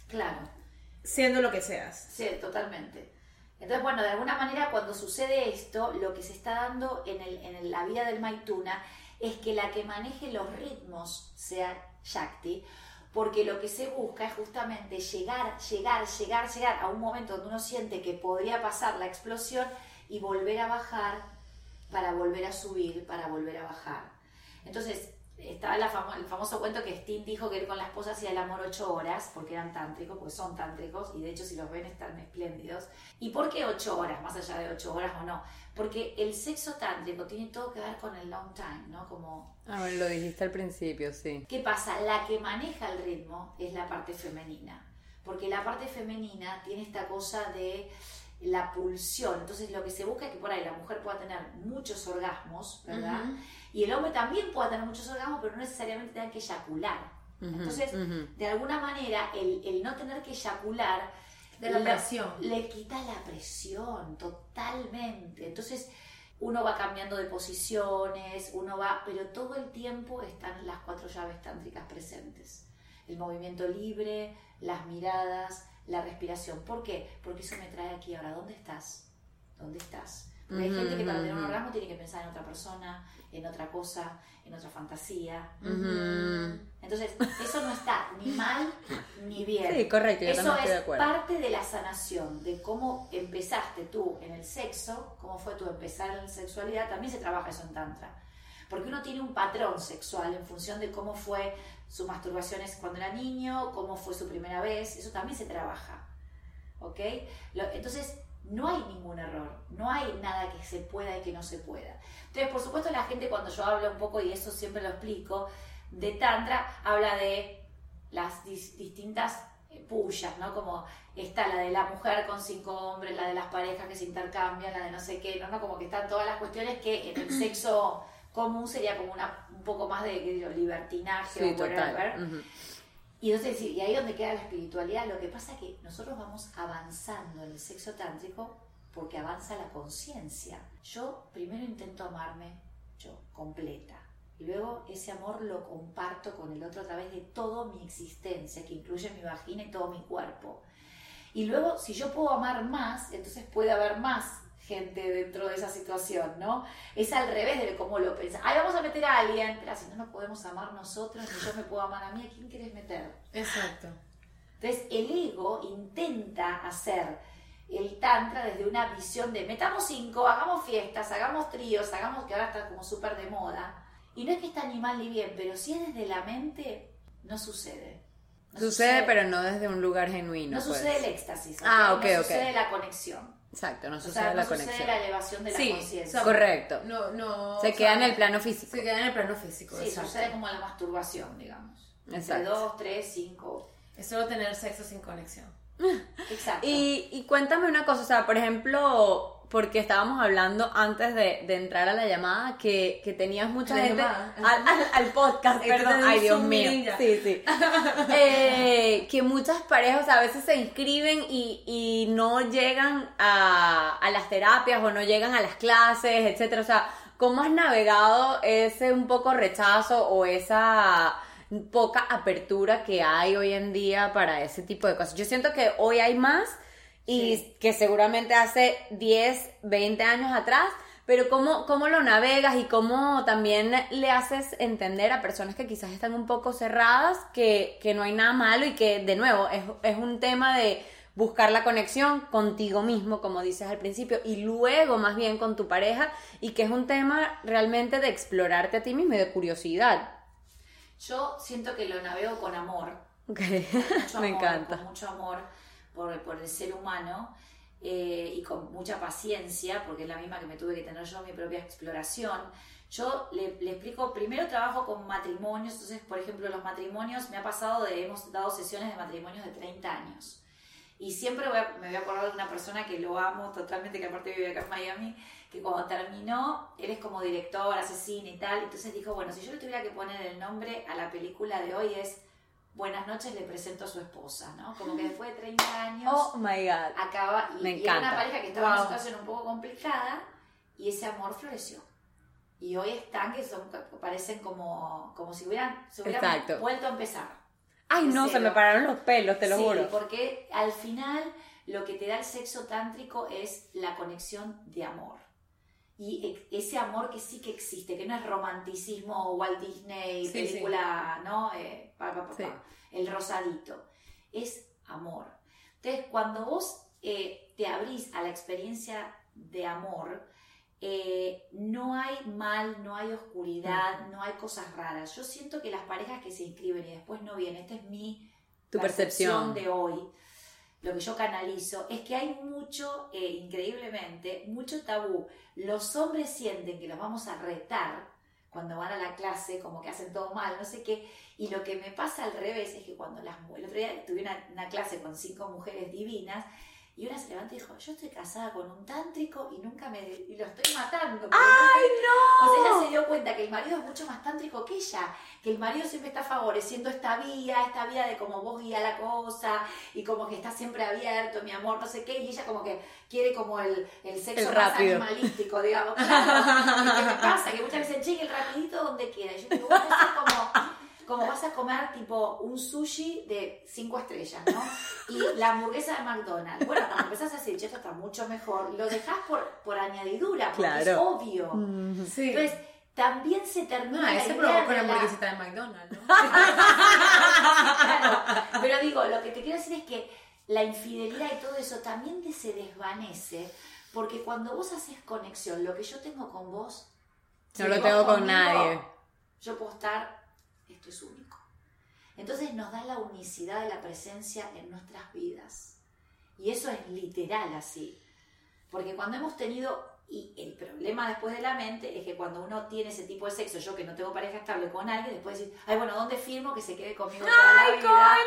Speaker 3: Claro.
Speaker 1: siendo lo que seas.
Speaker 3: Sí, totalmente. Entonces, bueno, de alguna manera cuando sucede esto, lo que se está dando en, el, en la vida del Maituna es que la que maneje los ritmos sea Shakti, porque lo que se busca es justamente llegar, llegar, llegar, llegar a un momento donde uno siente que podría pasar la explosión y volver a bajar para volver a subir, para volver a bajar. Entonces, estaba la famo- el famoso cuento que Sting dijo que él con la esposa hacía el amor ocho horas, porque eran tántricos, porque son tántricos, y de hecho si los ven están espléndidos. ¿Y por qué ocho horas, más allá de ocho horas o no? Porque el sexo tántrico tiene todo que ver con el long time, ¿no? Como,
Speaker 2: A ver, lo dijiste al principio, sí.
Speaker 3: ¿qué pasa? La que maneja el ritmo es la parte femenina, porque la parte femenina tiene esta cosa de la pulsión, entonces lo que se busca es que por ahí la mujer pueda tener muchos orgasmos, ¿verdad? Y el hombre también pueda tener muchos orgasmos, pero no necesariamente tenga que eyacular. Entonces, de alguna manera, el, el no tener que eyacular
Speaker 1: De la
Speaker 3: le-
Speaker 1: presión.
Speaker 3: le quita la presión totalmente. Entonces, uno va cambiando de posiciones, uno va, pero todo el tiempo están las cuatro llaves tántricas presentes. El movimiento libre, las miradas, la respiración. ¿Por qué? Porque eso me trae aquí ahora. ¿Dónde estás? ¿Dónde estás? Porque hay
Speaker 2: Ujú,
Speaker 3: gente que para tener un orgasmo tiene que pensar en otra persona, en otra cosa, en otra fantasía. Entonces, eso no está ni mal ni bien.
Speaker 2: Sí, correcto, yo
Speaker 3: Eso
Speaker 2: estoy de
Speaker 3: es
Speaker 2: acuerdo.
Speaker 3: parte de la sanación, de cómo empezaste tú en el sexo, cómo fue tu empezar en la sexualidad, también se trabaja eso en Tantra. Porque uno tiene un patrón sexual en función de cómo fue su masturbación cuando era niño, cómo fue su primera vez, eso también se trabaja. ¿Ok? Lo- entonces, no hay ningún error, no hay nada que se pueda y que no se pueda. Entonces, por supuesto, la gente cuando yo hablo un poco, y eso siempre lo explico, de Tantra, habla de las dis- distintas eh, pullas, ¿no? Como está la de la mujer con cinco hombres, la de las parejas que se intercambian, la de no sé qué, ¿no? ¿no? Como que están todas las cuestiones que en el <clears throat> sexo común sería como una, un poco más de libertinaje
Speaker 2: Sí,
Speaker 3: o whatever.
Speaker 2: total.
Speaker 3: Y entonces, y ahí donde queda la espiritualidad, lo que pasa es que nosotros vamos avanzando en el sexo tántrico porque avanza la conciencia. Yo primero intento amarme yo, completa. Y luego ese amor lo comparto con el otro a través de toda mi existencia, que incluye mi vagina y todo mi cuerpo. Y luego, si yo puedo amar más, entonces puede haber más gente dentro de esa situación, ¿no? Es al revés de cómo lo pensás. Ay, vamos a meter a alguien, pero si no nos podemos amar nosotros, ni yo me puedo amar a mí, ¿a quién quieres meter?
Speaker 4: Exacto.
Speaker 3: Entonces, el ego intenta hacer el tantra desde una visión de metamos cinco, hagamos fiestas, hagamos tríos, hagamos que ahora está como súper de moda. Y no es que está ni mal ni bien, pero si es desde la mente, no sucede. No
Speaker 2: sucede, pero no desde un lugar genuino.
Speaker 3: No
Speaker 2: pues.
Speaker 3: sucede el éxtasis.
Speaker 2: Ah, ok,
Speaker 3: no
Speaker 2: ok.
Speaker 3: sucede la conexión.
Speaker 2: Exacto, no
Speaker 3: O
Speaker 2: sucede
Speaker 3: sea,
Speaker 2: la
Speaker 3: no
Speaker 2: conexión.
Speaker 3: sucede la elevación de la
Speaker 4: Sí,
Speaker 3: conciencia.
Speaker 4: o sea,
Speaker 2: Correcto.
Speaker 4: No, no.
Speaker 2: Se
Speaker 4: o
Speaker 2: queda
Speaker 4: sea,
Speaker 2: en el plano físico.
Speaker 4: Se queda en el plano físico.
Speaker 3: Sí,
Speaker 4: exacto.
Speaker 3: sucede como la masturbación, digamos. Entre
Speaker 2: Exacto.
Speaker 3: dos, tres, cinco.
Speaker 4: Es solo tener sexo sin conexión. <laughs>
Speaker 3: Exacto.
Speaker 2: Y, y cuéntame una cosa, o sea, por ejemplo, porque estábamos hablando antes de, de entrar a la llamada que, que tenías mucha
Speaker 4: ¿A la
Speaker 2: gente al, al- al podcast, perdón, ay Dios mío, sí, sí, <laughs> Eh, que muchas parejas a veces se inscriben y, y no llegan a, a las terapias o no llegan a las clases, etcétera, o sea, ¿cómo has navegado ese un poco rechazo o esa poca apertura que hay hoy en día para ese tipo de cosas? Yo siento que hoy hay más y
Speaker 3: Sí.
Speaker 2: que seguramente hace 10, 20 años atrás, pero ¿cómo, ¿cómo lo navegas y cómo también le haces entender a personas que quizás están un poco cerradas que, que no hay nada malo y que, de nuevo, es, es un tema de buscar la conexión contigo mismo, como dices al principio, y luego más bien con tu pareja, y que es un tema realmente de explorarte a ti mismo y de curiosidad.
Speaker 3: Yo siento que lo navego con amor.
Speaker 2: Ok,
Speaker 3: mucho <laughs>
Speaker 2: me encanta.
Speaker 3: Con mucho amor por, por el ser humano eh, y con mucha paciencia, porque es la misma que me tuve que tener yo en mi propia exploración. Yo le, le explico, primero trabajo con matrimonios, entonces, por ejemplo, los matrimonios, me ha pasado de, hemos dado sesiones de matrimonios de 30 años. Y siempre voy a- me voy a acordar de una persona que lo amo totalmente, que aparte vive acá en Miami, que cuando terminó, él es como director, hace cine y tal, entonces dijo, bueno, si yo le tuviera que poner el nombre a la película de hoy es Buenas noches, le presento a su esposa, ¿no? Como que después de 30 años
Speaker 2: Oh my God.
Speaker 3: acaba y,
Speaker 2: Me
Speaker 3: y era una
Speaker 2: encanta.
Speaker 3: pareja que estaba en una situación un poco complicada y ese amor floreció. Y hoy están que son parecen como, como si hubieran, se hubieran
Speaker 2: Exacto.
Speaker 3: vuelto a empezar.
Speaker 2: Ay, no, se me pararon los pelos, te lo
Speaker 3: sí,
Speaker 2: juro.
Speaker 3: porque al final lo que te da el sexo tántrico es la conexión de amor. Y e- ese amor que sí que existe, que no es romanticismo Walt Disney,
Speaker 4: Sí, sí.
Speaker 3: película, ¿no? Eh, pa, pa, pa,
Speaker 2: Sí.
Speaker 3: el rosadito. Es amor. Entonces, cuando vos eh, te abrís a la experiencia de amor, eh, no hay mal, no hay oscuridad, no hay cosas raras. Yo siento que las parejas que se inscriben y después no vienen, esta es mi
Speaker 2: Tu percepción.
Speaker 3: de hoy, lo que yo canalizo, es que hay mucho, eh, increíblemente, mucho tabú. Los hombres sienten que los vamos a retar cuando van a la clase, como que hacen todo mal, no sé qué. Y lo que me pasa al revés es que cuando las mu- el otro día tuve una clase con cinco mujeres divinas y una se levanta y dijo, yo estoy casada con un tántrico y nunca me... y lo estoy matando. ¡Ay, no! O sea, ella se dio cuenta que el marido es mucho más tántrico que ella, que el marido siempre está favoreciendo esta vía, esta vía de como vos guía la cosa y como que está siempre abierto, mi amor, no sé qué, y ella como que quiere como el, el sexo
Speaker 2: El
Speaker 3: más animalístico, digamos. Claro. ¿Y qué me pasa? Que muchas veces que el rapidito donde quiera. Y yo digo, bueno, eso es como, como vas a comer tipo un sushi de cinco estrellas, ¿no? Y la hamburguesa de McDonald's. Bueno, cuando empezás a decir, esto está mucho mejor, lo dejas por, por añadidura, porque es obvio.
Speaker 4: Sí.
Speaker 3: Entonces, también se termina
Speaker 4: Ah, ese
Speaker 3: idea
Speaker 4: probó con
Speaker 3: de
Speaker 4: la hamburguesita de McDonald's, ¿no?
Speaker 3: Claro, pero digo, lo que te quiero decir es que la infidelidad y todo eso también te se desvanece, porque cuando vos haces conexión, lo que yo tengo con vos,
Speaker 2: No
Speaker 3: si
Speaker 2: lo tengo con nadie.
Speaker 3: Yo puedo estar, es único. Entonces nos da la unicidad de la presencia en nuestras vidas. Y eso es literal así. Porque cuando hemos tenido, y el problema después de la mente es que cuando uno tiene ese tipo de sexo, yo que no tengo pareja estable con alguien, después decir, ay, bueno, ¿dónde firmo que se quede conmigo toda la vida?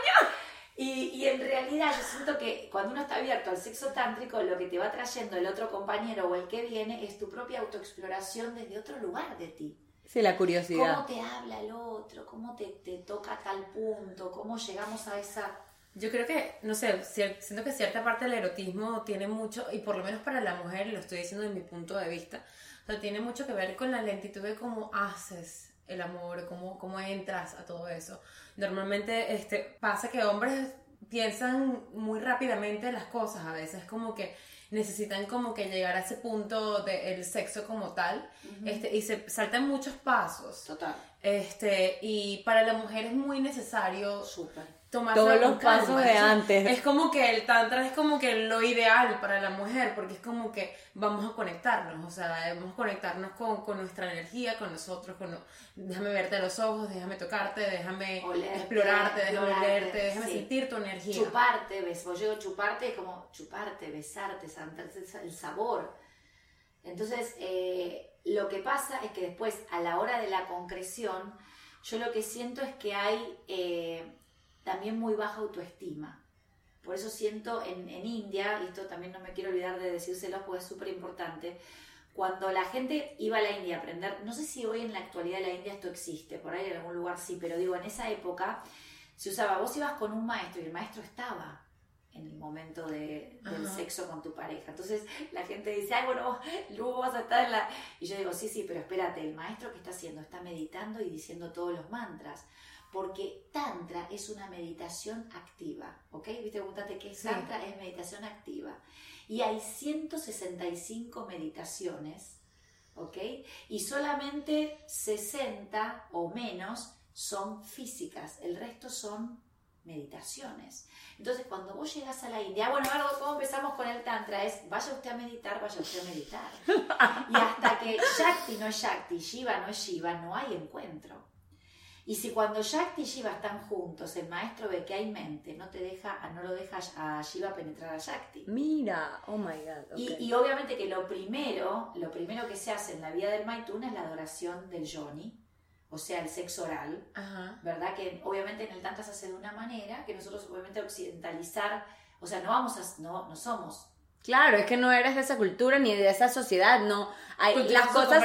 Speaker 3: Y, y en realidad yo siento que cuando uno está abierto al sexo tántrico, lo que te va trayendo el otro compañero o el que viene es tu propia autoexploración desde otro lugar de ti.
Speaker 2: Sí, la curiosidad.
Speaker 3: cómo te habla el otro, cómo te, te toca a tal punto, cómo llegamos a esa...
Speaker 1: Yo creo que, no sé, siento que cierta parte del erotismo tiene mucho, y por lo menos para la mujer, y lo estoy diciendo desde mi punto de vista, o sea, tiene mucho que ver con la lentitud de cómo haces el amor, cómo, cómo entras a todo eso. Normalmente este, pasa que hombres piensan muy rápidamente las cosas, a veces como que necesitan como que llegar a ese punto del sexo como tal, este, y se saltan muchos pasos.
Speaker 3: Total.
Speaker 1: Este, y para la mujer es muy necesario
Speaker 3: Súper.
Speaker 1: Tomárselo
Speaker 2: Todos los pasos
Speaker 1: calma.
Speaker 2: de
Speaker 1: Eso
Speaker 2: antes.
Speaker 1: Es como que el tantra es como que lo ideal para la mujer, porque es como que vamos a conectarnos, o sea, vamos a conectarnos con, con nuestra energía, con nosotros, con déjame verte a los ojos, déjame tocarte, déjame
Speaker 3: Olerte,
Speaker 1: explorarte, déjame olerte, déjame
Speaker 3: sí.
Speaker 1: sentir tu energía.
Speaker 3: Chuparte, ves, vos llego chuparte, es como chuparte, besarte, el sabor. Entonces, eh, lo que pasa es que después, a la hora de la concreción, yo lo que siento es que hay eh, también muy baja autoestima. Por eso siento en, en India, y esto también no me quiero olvidar de decírselo porque es súper importante, cuando la gente iba a la India a aprender, no sé si hoy en la actualidad de la India esto existe, por ahí en algún lugar sí, pero digo, en esa época se usaba, vos ibas con un maestro y el maestro estaba en el momento de- del
Speaker 1: Ajá.
Speaker 3: sexo con tu pareja. Entonces la gente dice, ay, bueno, luego vas a estar en la... Y yo digo, sí, sí, pero espérate, el maestro que está haciendo está meditando y diciendo todos los mantras. Porque Tantra es una meditación activa, ¿ok? ¿Viste? Preguntate qué es
Speaker 1: Sí.
Speaker 3: Tantra, es meditación activa. Y hay 165 meditaciones, ¿ok? Y solamente 60 o menos son físicas, el resto son meditaciones. Entonces, cuando vos llegas a la India, bueno, Eduardo, ¿cómo empezamos con el Tantra? Es, vaya usted a meditar, vaya usted a meditar. <laughs> Y hasta que Shakti no es Shakti, Shiva no es Shiva, no hay encuentro. Y si cuando Shakti y Shiva están juntos, el maestro ve que hay mente, no te deja, no lo deja a Shiva penetrar a Shakti.
Speaker 2: Mira, oh my god.
Speaker 3: Y, y obviamente que lo primero, lo primero que se hace en la vida del Maituna es la adoración del Yoni, o sea, el sexo oral,
Speaker 1: Ajá.
Speaker 3: ¿verdad? Que obviamente en el Tantra se hace de una manera que nosotros obviamente occidentalizar, o sea, no vamos a, no, no somos.
Speaker 2: Claro, es que no eres de esa cultura ni de esa sociedad, no. Hay, las cosas,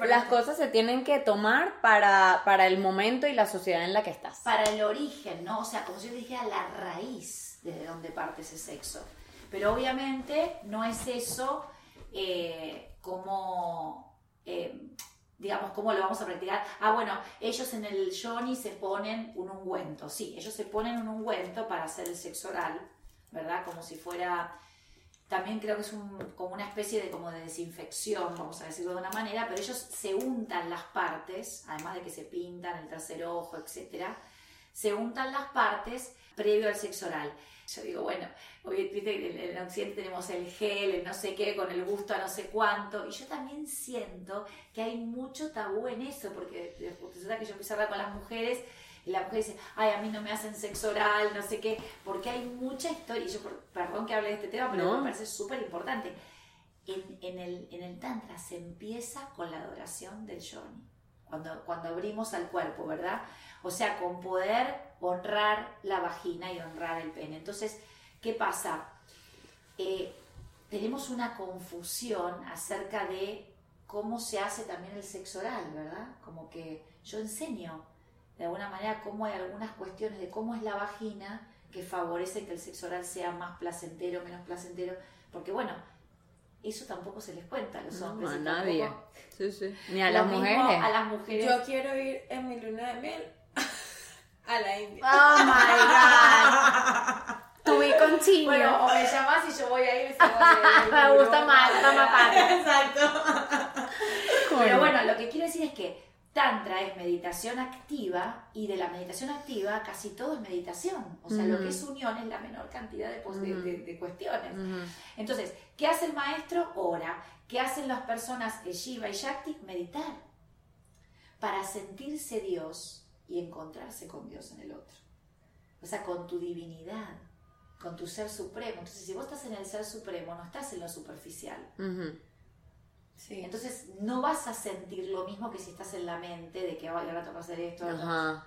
Speaker 2: las cosas se tienen que tomar para, para el momento y la sociedad en la que estás.
Speaker 3: Para el origen, ¿no? O sea, como si yo dijera la raíz desde donde parte ese sexo. Pero obviamente no es eso eh, como, eh, digamos, cómo lo vamos a practicar. Ah, bueno, ellos en el yoni se ponen un ungüento. Sí, ellos se ponen un ungüento para hacer el sexo oral, ¿verdad? Como si fuera... También creo que es un- como una especie de, como de desinfección, vamos a decirlo de una manera, pero ellos se untan las partes, además de que se pintan el tercer ojo, etcétera, se untan las partes previo al sexo oral. Yo digo, bueno, hoy en en Occidente tenemos el gel, el no sé qué, con el gusto a no sé cuánto, y yo también siento que hay mucho tabú en eso, porque resulta que yo empiezo a hablar con las mujeres y la mujer dice, ay, a mí no me hacen sexo oral, no sé qué, porque hay mucha historia, y yo, perdón que hable de este tema, pero
Speaker 2: No.
Speaker 3: me parece súper importante. En, en el, en el Tantra se empieza con la adoración del Yoni, cuando, cuando abrimos al cuerpo, ¿verdad? O sea, con poder honrar la vagina y honrar el pene. Entonces, ¿qué pasa? Eh, tenemos una confusión acerca de cómo se hace también el sexo oral, ¿verdad? Como que yo enseño de alguna manera cómo hay algunas cuestiones de cómo es la vagina que favorecen que el sexo oral sea más placentero, menos placentero, porque bueno, eso tampoco se les cuenta a los
Speaker 2: No,
Speaker 3: hombres.
Speaker 2: a nadie.
Speaker 3: tampoco-
Speaker 2: Sí, sí. Ni a las mujeres.
Speaker 3: A las mujeres.
Speaker 1: Yo quiero ir en mi luna de miel <laughs> a la India.
Speaker 2: Oh my god. To be continued.
Speaker 3: Bueno, o me llamas y yo voy a ir. y se voy a ir.
Speaker 2: Me gusta más, está más fácil.
Speaker 1: Exacto.
Speaker 3: Pero bueno, lo que quiero decir es que Tantra es meditación activa y de la meditación activa casi todo es meditación. O sea, lo que es unión es la menor cantidad de, cuestiones. Entonces, ¿qué hace el maestro? Ora. ¿Qué hacen las personas Shiva y Shakti? Meditar. Para sentirse Dios y encontrarse con Dios en el otro. O sea, con tu divinidad, con tu ser supremo. Entonces, si vos estás en el ser supremo, no estás en lo superficial.
Speaker 1: Sí.
Speaker 3: Entonces no vas a sentir lo mismo que si estás en la mente de que "Ay, ahora toca hacer esto. ahora toca-".
Speaker 2: Ajá.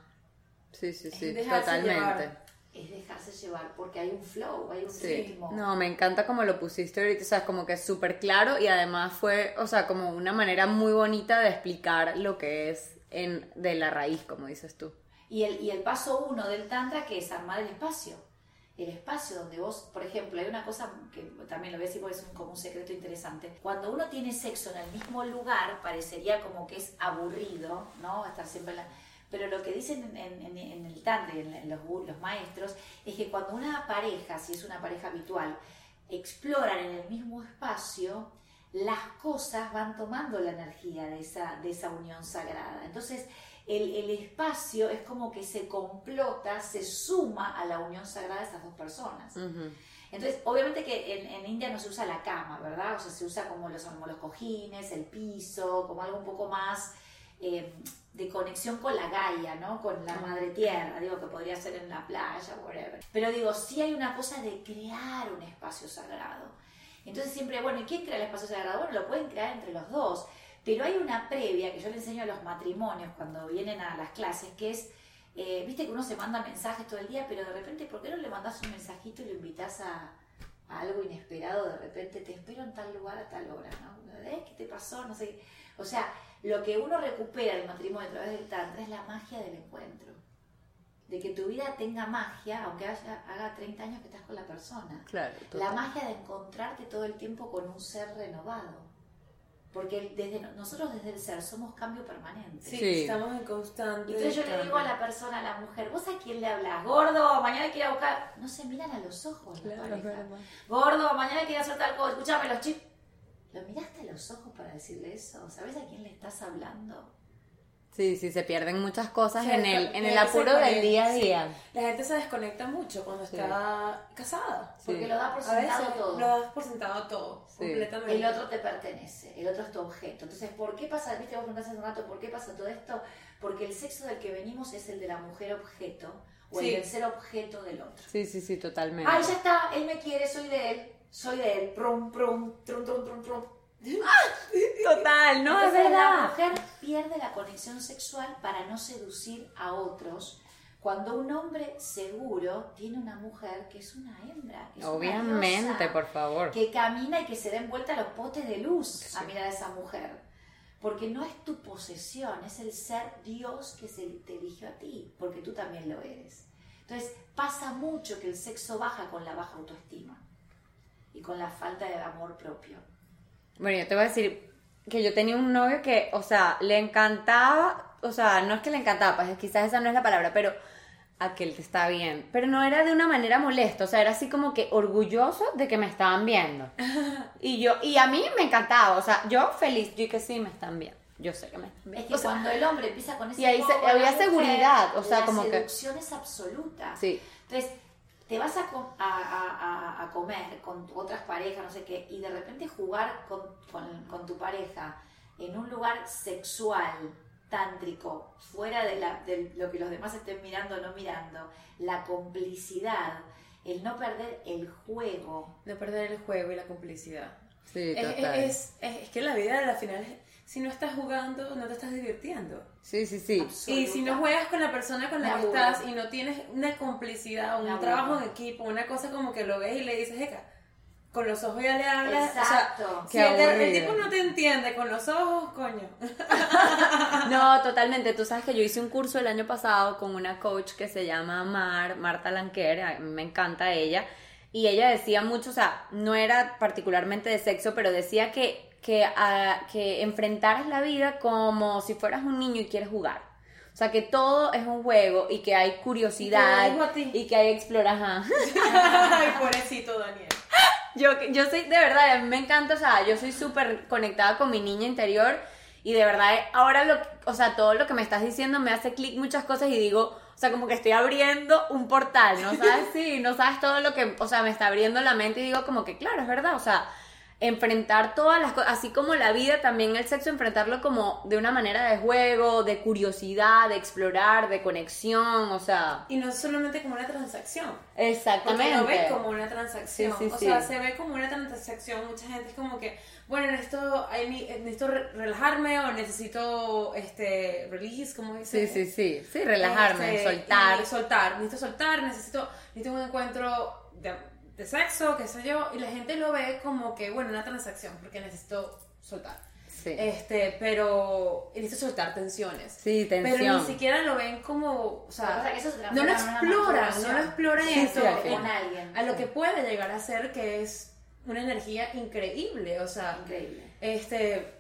Speaker 2: Sí, sí, sí,
Speaker 1: Dejarse
Speaker 2: totalmente.
Speaker 1: llevar.
Speaker 3: es dejarse llevar porque hay un flow, hay un
Speaker 2: Sí.
Speaker 3: ritmo.
Speaker 2: No, me encanta como lo pusiste ahorita, o sea, como que es súper claro y además fue, o sea, como una manera muy bonita de explicar lo que es en, de la raíz, como dices tú.
Speaker 3: Y el, y el paso uno del Tantra que es armar el espacio. El espacio donde vos, por ejemplo, hay una cosa que también lo voy a decir porque es como un secreto interesante. Cuando uno tiene sexo en el mismo lugar, parecería como que es aburrido, ¿no? Estar siempre. Pero lo que dicen en, el Tantra, y en, los, los maestros, es que cuando una pareja, si es una pareja habitual, exploran en el mismo espacio, las cosas van tomando la energía de esa, de esa unión sagrada. Entonces, el, el espacio es como que se complota, se suma a la unión sagrada de esas dos personas. Entonces, obviamente que en, en India no se usa la cama, ¿verdad? O sea, se usa como los, como los cojines, el piso, como algo un poco más eh, de conexión con la Gaia, ¿no? Con la madre tierra, digo, que podría ser en la playa, whatever. Pero digo, sí hay una cosa de crear un espacio sagrado. Entonces siempre, bueno, ¿y quién crea el espacio sagrado? Bueno, lo pueden crear entre los dos. Pero hay una previa que yo le enseño a los matrimonios cuando vienen a las clases, que es, eh, viste que uno se manda mensajes todo el día, pero de repente, ¿por qué no le mandas un mensajito y lo invitas a, a algo inesperado? De repente te espero en tal lugar a tal hora, ¿no? ¿Eh? ¿Qué te pasó? No sé. O sea, lo que uno recupera del matrimonio a través del tantra es la magia del encuentro. De que tu vida tenga magia, aunque haya- haga 30 años que estás con la persona.
Speaker 2: Claro,
Speaker 3: La magia de encontrarte todo el tiempo con un ser renovado. Porque desde nosotros desde el ser somos cambio permanente.
Speaker 1: Sí,
Speaker 2: Sí.
Speaker 1: estamos en constante.
Speaker 3: Entonces yo le digo a la persona, a la mujer, ¿vos a quién le hablas? Gordo, mañana quiero buscar. No se miran a los ojos la
Speaker 1: Claro, es
Speaker 3: pareja. Gordo, mañana quiero hacer tal cosa. Escúchame los chips. ¿Lo miraste a los ojos para decirle eso? ¿Sabes a quién le estás hablando?
Speaker 2: Sí, sí, se pierden muchas cosas en el, en el
Speaker 1: se
Speaker 2: apuro del día a
Speaker 1: sí.
Speaker 2: día.
Speaker 1: La gente se desconecta mucho cuando
Speaker 2: Sí.
Speaker 1: está casada.
Speaker 3: Porque lo da por
Speaker 1: A veces
Speaker 3: sentado todo.
Speaker 1: lo das por sentado todo,
Speaker 2: Sí.
Speaker 1: completamente.
Speaker 3: El otro te pertenece, el otro es tu objeto. Entonces, ¿por qué pasa? Viste, vos preguntaste hace un rato, ¿por qué pasa todo esto? Porque el sexo del que venimos es el de la mujer objeto o
Speaker 1: Sí.
Speaker 3: el del ser objeto del otro.
Speaker 2: Sí, sí, sí, totalmente.
Speaker 3: Ay, ya está, él me quiere, soy de él, soy de él, prum, prum, trum, trum, trum, trum.
Speaker 2: Total, no, es
Speaker 3: Entonces, la
Speaker 2: verdad.
Speaker 3: mujer pierde la conexión sexual para no seducir a otros. Cuando un hombre seguro tiene una mujer que es una hembra, que es una
Speaker 2: Obviamente,
Speaker 3: diosa,
Speaker 2: por favor.
Speaker 3: que camina y que se den vuelta los potes de luz a mirar a esa mujer. Porque no es tu posesión, es el ser Dios que se te eligió a ti, porque tú también lo eres. Entonces pasa mucho que el sexo baja con la baja autoestima y con la falta de amor propio.
Speaker 2: Bueno, yo te voy a decir que yo tenía un novio que, o sea, le encantaba, o sea, no es que le encantaba, pues quizás esa no es la palabra, pero aquel que está bien. Pero no era de una manera molesta, o sea, era así como que orgulloso de que me estaban viendo. <laughs> Y yo, y a mí me encantaba, o sea, yo feliz, yo que sí me están viendo. Yo sé que me están
Speaker 3: Es que
Speaker 2: O sea,
Speaker 3: cuando el hombre empieza con ese
Speaker 2: y ahí se-
Speaker 3: la
Speaker 2: había seguridad, o sea,
Speaker 3: la
Speaker 2: como que-
Speaker 3: seducción es absoluta.
Speaker 2: Sí.
Speaker 3: Entonces, te vas a, a, a- comer con tu- otras parejas, no sé qué, y de repente jugar con, con- con tu pareja en un lugar sexual, tántrico, fuera de, la, de lo que los demás estén mirando o no mirando, la complicidad, el no perder el juego.
Speaker 1: No perder el juego y la complicidad.
Speaker 2: Sí,
Speaker 1: Es,
Speaker 2: total.
Speaker 1: es, es- es que la vida al final, si no estás jugando, no te estás divirtiendo.
Speaker 2: Sí, sí, sí.
Speaker 1: Y si no juegas con la persona con la que estás y no tienes una complicidad,
Speaker 3: Me
Speaker 1: un trabajo en equipo, una cosa como que lo ves y le dices, Eca, con los ojos ya le hablas.
Speaker 3: Exacto.
Speaker 1: O sea, si el, el tipo no te entiende con los ojos, coño. <laughs>
Speaker 2: No, totalmente. Tú sabes que yo hice un curso el año pasado con una coach que se llama Mar, Marta Lanquer, me encanta ella. Y ella decía mucho, o sea, no era particularmente de sexo, pero decía que, que, ah, que enfrentaras la vida como si fueras un niño y quieres jugar. O sea, que todo es un juego y que hay curiosidad
Speaker 1: a
Speaker 2: y que hay exploración. <laughs>
Speaker 1: Ay, pobrecito Daniel.
Speaker 2: Yo, yo soy, de verdad, a mí me encanta, o sea, yo soy súper conectada con mi niña interior y de verdad, ahora lo, o sea, todo lo que me estás diciendo me hace clic muchas cosas y digo, o sea, como que estoy abriendo un portal, ¿no sabes? <laughs> Sí, no sabes todo lo que, o sea, me está abriendo la mente y digo como que, claro, es verdad, o sea, enfrentar todas las cosas, así como la vida, también el sexo, enfrentarlo como de una manera de juego, de curiosidad, de explorar, de conexión, o sea...
Speaker 1: Y no solamente como una transacción.
Speaker 2: Exactamente.
Speaker 1: Porque lo ve como una transacción.
Speaker 2: Sí, sí,
Speaker 1: o
Speaker 2: sí.
Speaker 1: sea, se ve como una transacción. Mucha gente es como que, bueno, necesito, need- necesito re- relajarme o necesito este release, como dice.
Speaker 2: Sí, sí, sí, sí, relajarme,
Speaker 1: Este,
Speaker 2: soltar.
Speaker 1: y soltar, necesito soltar, necesito, necesito un encuentro de, de sexo, qué sé yo. Y la gente lo ve como que, bueno, una transacción, porque necesito soltar.
Speaker 2: Sí.
Speaker 1: Este, pero necesito soltar tensiones.
Speaker 2: Sí,
Speaker 1: Pero
Speaker 2: tensión.
Speaker 1: ni siquiera lo ven como, o sea,
Speaker 3: Lo que pasa es que eso se
Speaker 1: no lo exploran, no lo exploran
Speaker 2: Sí,
Speaker 1: eso
Speaker 2: sí,
Speaker 1: en-
Speaker 3: alguien.
Speaker 1: a lo que puede llegar a ser que es una energía increíble, o sea,
Speaker 3: Increíble.
Speaker 1: este,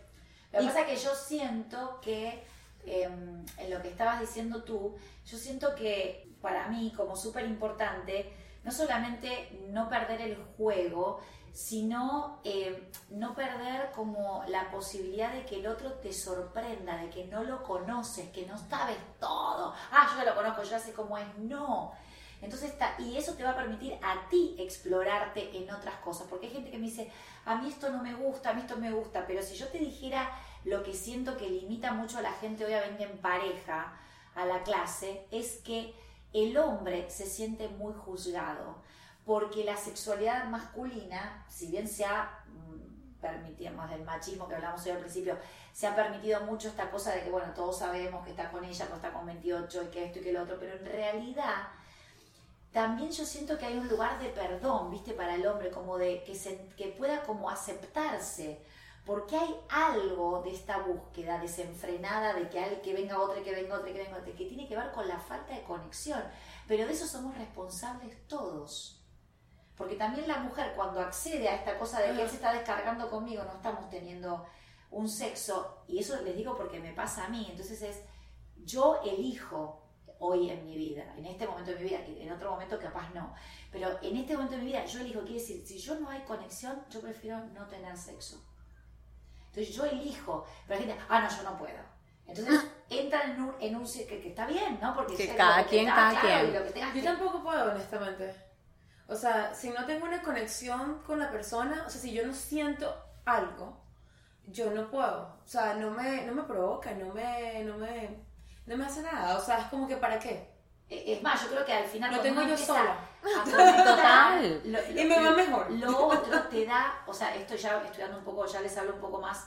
Speaker 3: Lo que pasa es que yo siento que, em, en lo que estabas diciendo tú, yo siento que para mí, como súper importante, no solamente no perder el juego, sino em, no perder como la posibilidad de que el otro te sorprenda, de que no lo conoces, que no sabes todo. Ah, yo ya lo conozco, yo ya sé cómo es. No. Entonces está, y eso te va a permitir a ti explorarte en otras cosas, porque hay gente que me dice, a mí esto no me gusta, a mí esto me gusta, pero si yo te dijera lo que siento que limita mucho a la gente obviamente en pareja a la clase, es que el hombre se siente muy juzgado, porque la sexualidad masculina, si bien se ha mm, permitido, más del machismo que hablamos hoy al principio, se ha permitido mucho esta cosa de que, bueno, todos sabemos que está con ella, que está con 28 y que esto y que lo otro, pero en realidad también yo siento que hay un lugar de perdón, ¿viste? Para el hombre, como de que, se, que pueda como aceptarse, porque hay algo de esta búsqueda desenfrenada de que, hay, que venga otra, que venga otra, que venga otra, que tiene que ver con la falta de conexión, pero de eso somos responsables todos. Porque también la mujer cuando accede a esta cosa de que él se está descargando conmigo, no estamos teniendo un sexo, y eso les digo porque me pasa a mí, entonces es, yo elijo hoy en mi vida, en este momento de mi vida, en otro momento capaz no, pero en este momento de mi vida yo elijo, quiere decir, si yo no hay conexión, yo prefiero no tener sexo. Entonces yo elijo, pero la gente, ah, no, yo no puedo. Entonces entran en un, en un que, que está bien, ¿no? Porque
Speaker 2: Que cada
Speaker 3: que
Speaker 2: quien, cada
Speaker 3: claro,
Speaker 2: quien.
Speaker 3: tengas
Speaker 1: yo
Speaker 3: que-
Speaker 1: tampoco puedo, honestamente. O sea, si no tengo una conexión con la persona, o sea, si yo no siento algo, yo no puedo. O sea, no me, no me provoca, no me, no me, no me hace nada. O sea, es como que ¿para qué?
Speaker 3: Eh, Es más, yo creo que al final.
Speaker 1: Lo tengo yo
Speaker 3: empieza
Speaker 1: sola.
Speaker 2: Total.
Speaker 3: lo- lo-
Speaker 1: Y me va mejor.
Speaker 3: Lo otro te da, o sea, esto ya estudiando un poco, ya les hablo un poco más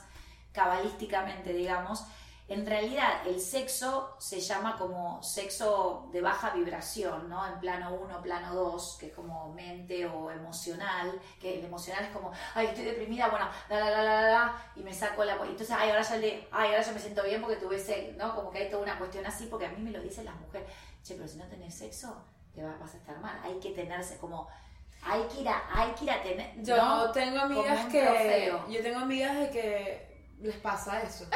Speaker 3: cabalísticamente, digamos. En realidad, el sexo se llama como sexo de baja vibración, ¿no? En plano 1, plano 2, que es como mente o emocional, que el emocional es como, ay, estoy deprimida, bueno, la, la, la, la, la, la, y me saco la... y Entonces, ay, ahora ya, le, ay, ahora ya me siento bien porque tuve sexo, ¿no? Como que hay toda una cuestión así, porque a mí me lo dicen las mujeres, che, pero si no tenés sexo, te va- vas a estar mal. Hay que tenerse como... Hay que ir a, hay que ir a tener...
Speaker 1: Yo
Speaker 3: ¿no?
Speaker 1: tengo amigas que.
Speaker 3: trofeo.
Speaker 1: Yo tengo amigas de que les pasa eso. <laughs>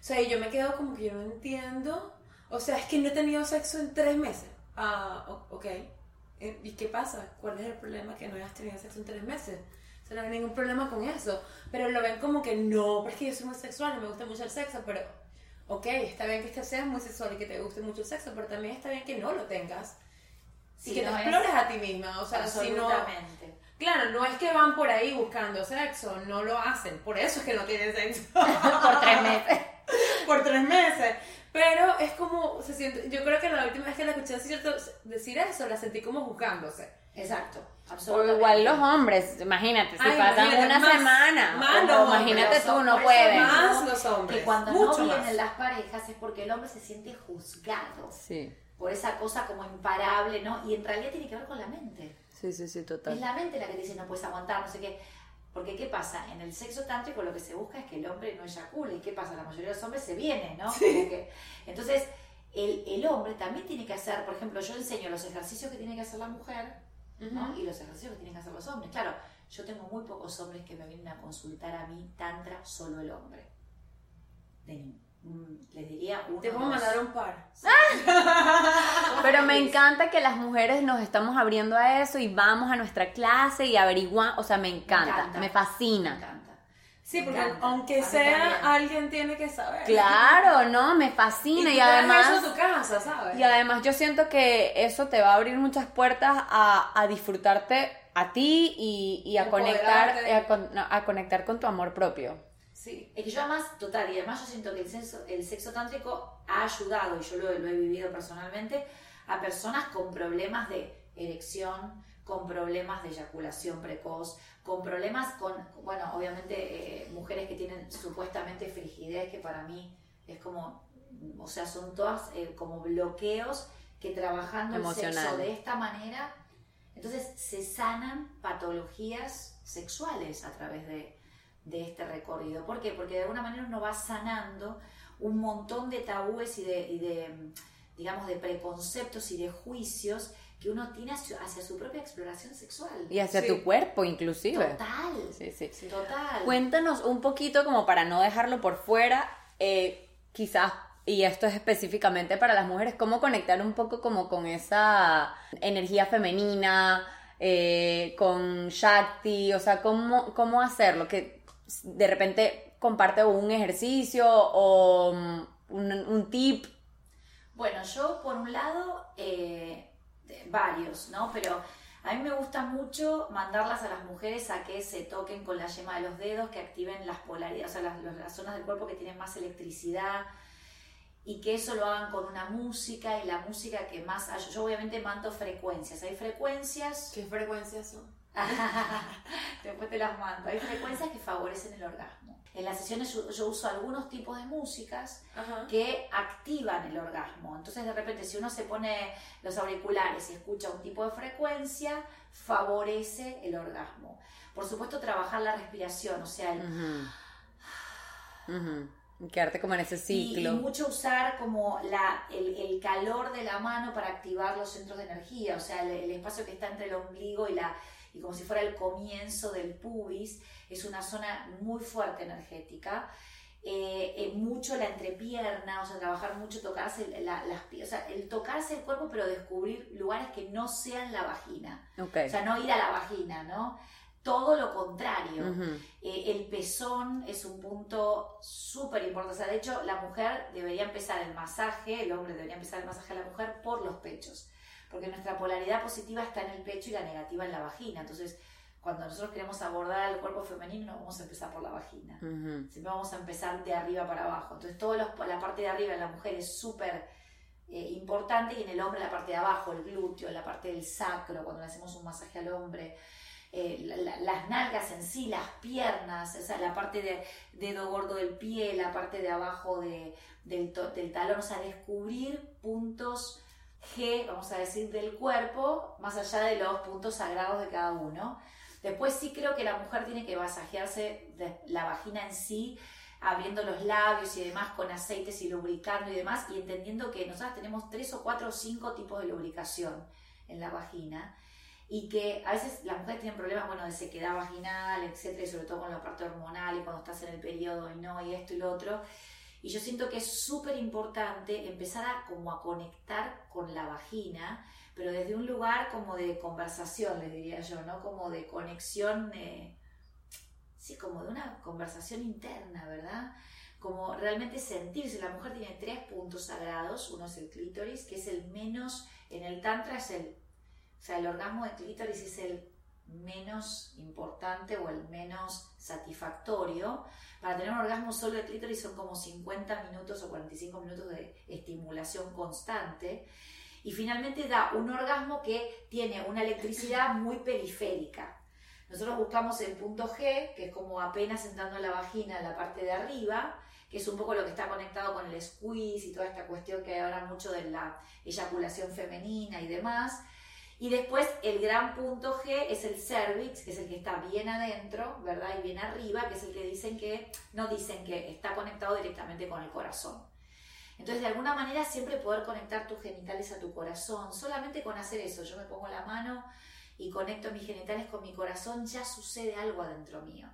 Speaker 1: O sea, y yo me quedo como que yo no entiendo. O sea, es que no he tenido sexo en tres meses. Ah, o- ok. Eh, ¿Y qué pasa? ¿Cuál es el problema que no hayas tenido sexo en tres meses? O sea, no hay ningún problema con eso. Pero lo ven como que no, pero es que yo soy muy sexual y me gusta mucho el sexo, pero. Ok, está bien que este seas muy sexual y que te guste mucho el sexo, pero también está bien que no lo tengas. Y que
Speaker 3: no
Speaker 1: te explores a ti misma. O sea, si no. Claro, no es que van por ahí buscando sexo, no lo hacen, por eso es que no tienen sexo. <laughs>
Speaker 2: Por tres meses. <laughs>
Speaker 1: por tres meses. Pero es como, se siente, yo creo que la última vez que la escuché decir, decir eso, la sentí como juzgándose.
Speaker 3: Exacto.
Speaker 2: O
Speaker 3: Absolutamente.
Speaker 2: igual los hombres, imagínate, si
Speaker 1: Ay,
Speaker 2: pasan
Speaker 1: imagínate,
Speaker 2: una
Speaker 1: más-
Speaker 2: semana,
Speaker 1: más
Speaker 2: o-
Speaker 1: los
Speaker 2: o
Speaker 1: hombres,
Speaker 2: imagínate
Speaker 3: los
Speaker 2: tú, no puedes.
Speaker 1: Más los hombres.
Speaker 3: Que cuando
Speaker 1: mucho
Speaker 3: no
Speaker 1: más.
Speaker 3: vienen las parejas es porque el hombre se siente juzgado
Speaker 2: Sí,
Speaker 3: por esa cosa como imparable, ¿no? Y en realidad tiene que ver con la mente.
Speaker 2: sí, sí, sí,
Speaker 3: Es
Speaker 2: total.
Speaker 3: la mente la que te dice no puedes aguantar, no sé qué. Porque ¿qué pasa? En el sexo tántrico lo que se busca es que el hombre no eyacule. ¿Y qué pasa? La mayoría de los hombres se vienen, ¿no? Que- entonces, el, el hombre también tiene que hacer, por ejemplo, yo enseño los ejercicios que tiene que hacer la mujer ¿no? y los ejercicios que tienen que hacer los hombres. Claro, yo tengo muy pocos hombres que me vienen a consultar a mí, tantra, solo el hombre. De- les diría uno
Speaker 1: Te puedo
Speaker 3: dos.
Speaker 1: mandar un par. <laughs>
Speaker 2: Pero me encanta que las mujeres nos estamos abriendo a eso y vamos a nuestra clase y averiguamos, o sea, me encanta, me,
Speaker 3: encanta. Me
Speaker 2: fascina.
Speaker 3: encanta.
Speaker 4: Sí, porque
Speaker 3: Me encanta.
Speaker 4: aunque sea, alguien tiene que saber.
Speaker 2: Claro, no, me
Speaker 4: Y,
Speaker 2: fascina y,
Speaker 4: traes
Speaker 2: además...
Speaker 4: eso a tu casa, ¿sabes?
Speaker 2: Y además yo siento que eso te va a abrir muchas puertas a, a disfrutarte a ti y, y a conectar a, no, a conectar con tu amor propio.
Speaker 4: Sí.
Speaker 3: Es que yo además, total, y además yo siento que el sexo, el sexo tántrico ha ayudado, y yo lo, lo he vivido personalmente, a personas con problemas de erección, con problemas de eyaculación precoz, con problemas con, bueno, obviamente eh, mujeres que tienen supuestamente frigidez, que para mí es como, o sea, son todas eh, como bloqueos que trabajando el sexo de esta manera, entonces se sanan patologías sexuales a través de, de este recorrido. ¿Por qué? Porque de alguna manera uno va sanando un montón de tabúes y de, y de, digamos, de preconceptos y de juicios que uno tiene hacia, hacia su propia exploración sexual.
Speaker 2: Y hacia
Speaker 4: Sí.
Speaker 2: tu cuerpo inclusive.
Speaker 3: Total.
Speaker 2: Sí, sí.
Speaker 3: Total.
Speaker 2: Cuéntanos un poquito como para no dejarlo por fuera, eh, quizás, y esto es específicamente para las mujeres, cómo conectar un poco como con esa energía femenina, eh, con Shakti, o sea, cómo, cómo hacerlo, que de repente comparte un ejercicio o mm, un, un tip.
Speaker 3: Bueno, yo por un lado, eh, varios, ¿no? Pero a mí me gusta mucho mandarlas a las mujeres a que se toquen con la yema de los dedos, que activen las polaridades, o sea, las, las zonas del cuerpo que tienen más electricidad y que eso lo hagan con una música y la música que más... Yo obviamente mando frecuencias. Hay frecuencias
Speaker 4: ¿Qué frecuencias son? <laughs>
Speaker 3: Después te las mando. Hay frecuencias que favorecen el orgasmo. En las sesiones yo, yo uso algunos tipos de músicas
Speaker 4: Ajá.
Speaker 3: que activan el orgasmo. Entonces de repente si uno se pone los auriculares y escucha un tipo de frecuencia, favorece el orgasmo. Por supuesto trabajar la respiración, o sea, el,
Speaker 2: Quedarte como en ese
Speaker 3: y,
Speaker 2: ciclo.
Speaker 3: y mucho usar como la, el, el calor de la mano para activar los centros de energía, o sea, el, el espacio que está entre el ombligo y la y como si fuera el comienzo del pubis, es una zona muy fuerte energética. Eh, eh, mucho la entrepierna, o sea, trabajar mucho, tocarse la- las pie- o sea, el tocarse el cuerpo, pero descubrir lugares que no sean la vagina. O sea, no ir a la vagina, ¿no? Todo lo contrario. Eh, el pezón es un punto súper importante. O sea, de hecho, la mujer debería empezar el masaje, el hombre debería empezar el masaje a la mujer por los pechos. Porque nuestra polaridad positiva está en el pecho y la negativa en la vagina. Entonces, cuando nosotros queremos abordar el cuerpo femenino, no vamos a empezar por la vagina.
Speaker 2: Ujú.
Speaker 3: Siempre vamos a empezar de arriba para abajo. Entonces, toda la parte de arriba en la mujer es súper eh, importante y en el hombre la parte de abajo, el glúteo, la parte del sacro, cuando le hacemos un masaje al hombre. eh, la- la- las nalgas en sí, las piernas, o sea, la parte de dedo gordo del pie, la parte de abajo de- del, to- del talón, o sea, descubrir puntos G, vamos a decir, del cuerpo, más allá de los puntos sagrados de cada uno. Después sí creo que la mujer tiene que masajearse de- la vagina en sí, abriendo los labios y demás con aceites y lubricando y demás, y entendiendo que nosotras tenemos tres o cuatro o cinco tipos de lubricación en la vagina y que a veces las mujeres tienen problemas, bueno, de sequedad vaginal, etcétera, y sobre todo con la parte hormonal y cuando estás en el periodo y no, y esto y lo otro. Y yo siento que es súper importante empezar a como a conectar con la vagina, pero desde un lugar como de conversación, le diría yo, ¿no? Como de conexión, eh, sí, como de una conversación interna, ¿verdad? Como realmente sentirse. La mujer tiene tres puntos sagrados. Uno es el clítoris, que es el menos, en el tantra es el, o sea, el orgasmo de clítoris es el menos importante o el menos satisfactorio. Para tener un orgasmo solo de clítoris son como 50 minutos o 45 minutos de estimulación constante. Y finalmente da un orgasmo que tiene una electricidad <coughs> muy periférica. Nosotros buscamos el punto G, que es como apenas entrando en la vagina en la parte de arriba, que es un poco lo que está conectado con el squeeze y toda esta cuestión que hay ahora mucho de la eyaculación femenina y demás. Y después el gran punto G es el cervix, que es el que está bien adentro, ¿verdad? Y bien arriba, que es el que dicen que, no dicen que está conectado directamente con el corazón. Entonces, de alguna manera, siempre poder conectar tus genitales a tu corazón, solamente con hacer eso, yo me pongo la mano y conecto mis genitales con mi corazón, ya sucede algo adentro mío.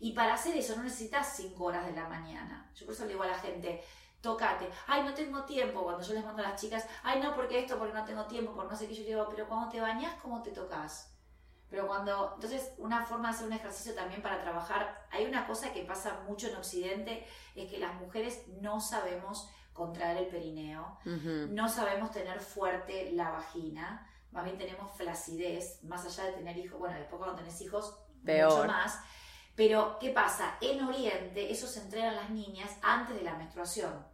Speaker 3: Y para hacer eso no necesitas 5 horas de la mañana. Yo por eso le digo a la gente, tócate. Ay, no tengo tiempo. Cuando yo les mando a las chicas, ay, no, porque esto, porque no tengo tiempo, por no sé qué. Yo digo, pero cuando te bañas, ¿cómo te tocas? Pero cuando, entonces, una forma de hacer un ejercicio también para trabajar, hay una cosa que pasa mucho en Occidente, es que las mujeres no sabemos contraer el perineo, no sabemos tener fuerte la vagina, más bien tenemos flacidez, más allá de tener hijos, bueno, después cuando tenés hijos,
Speaker 2: Peor.
Speaker 3: mucho más. Pero, ¿qué pasa? En Oriente, eso se entrega a las niñas antes de la menstruación.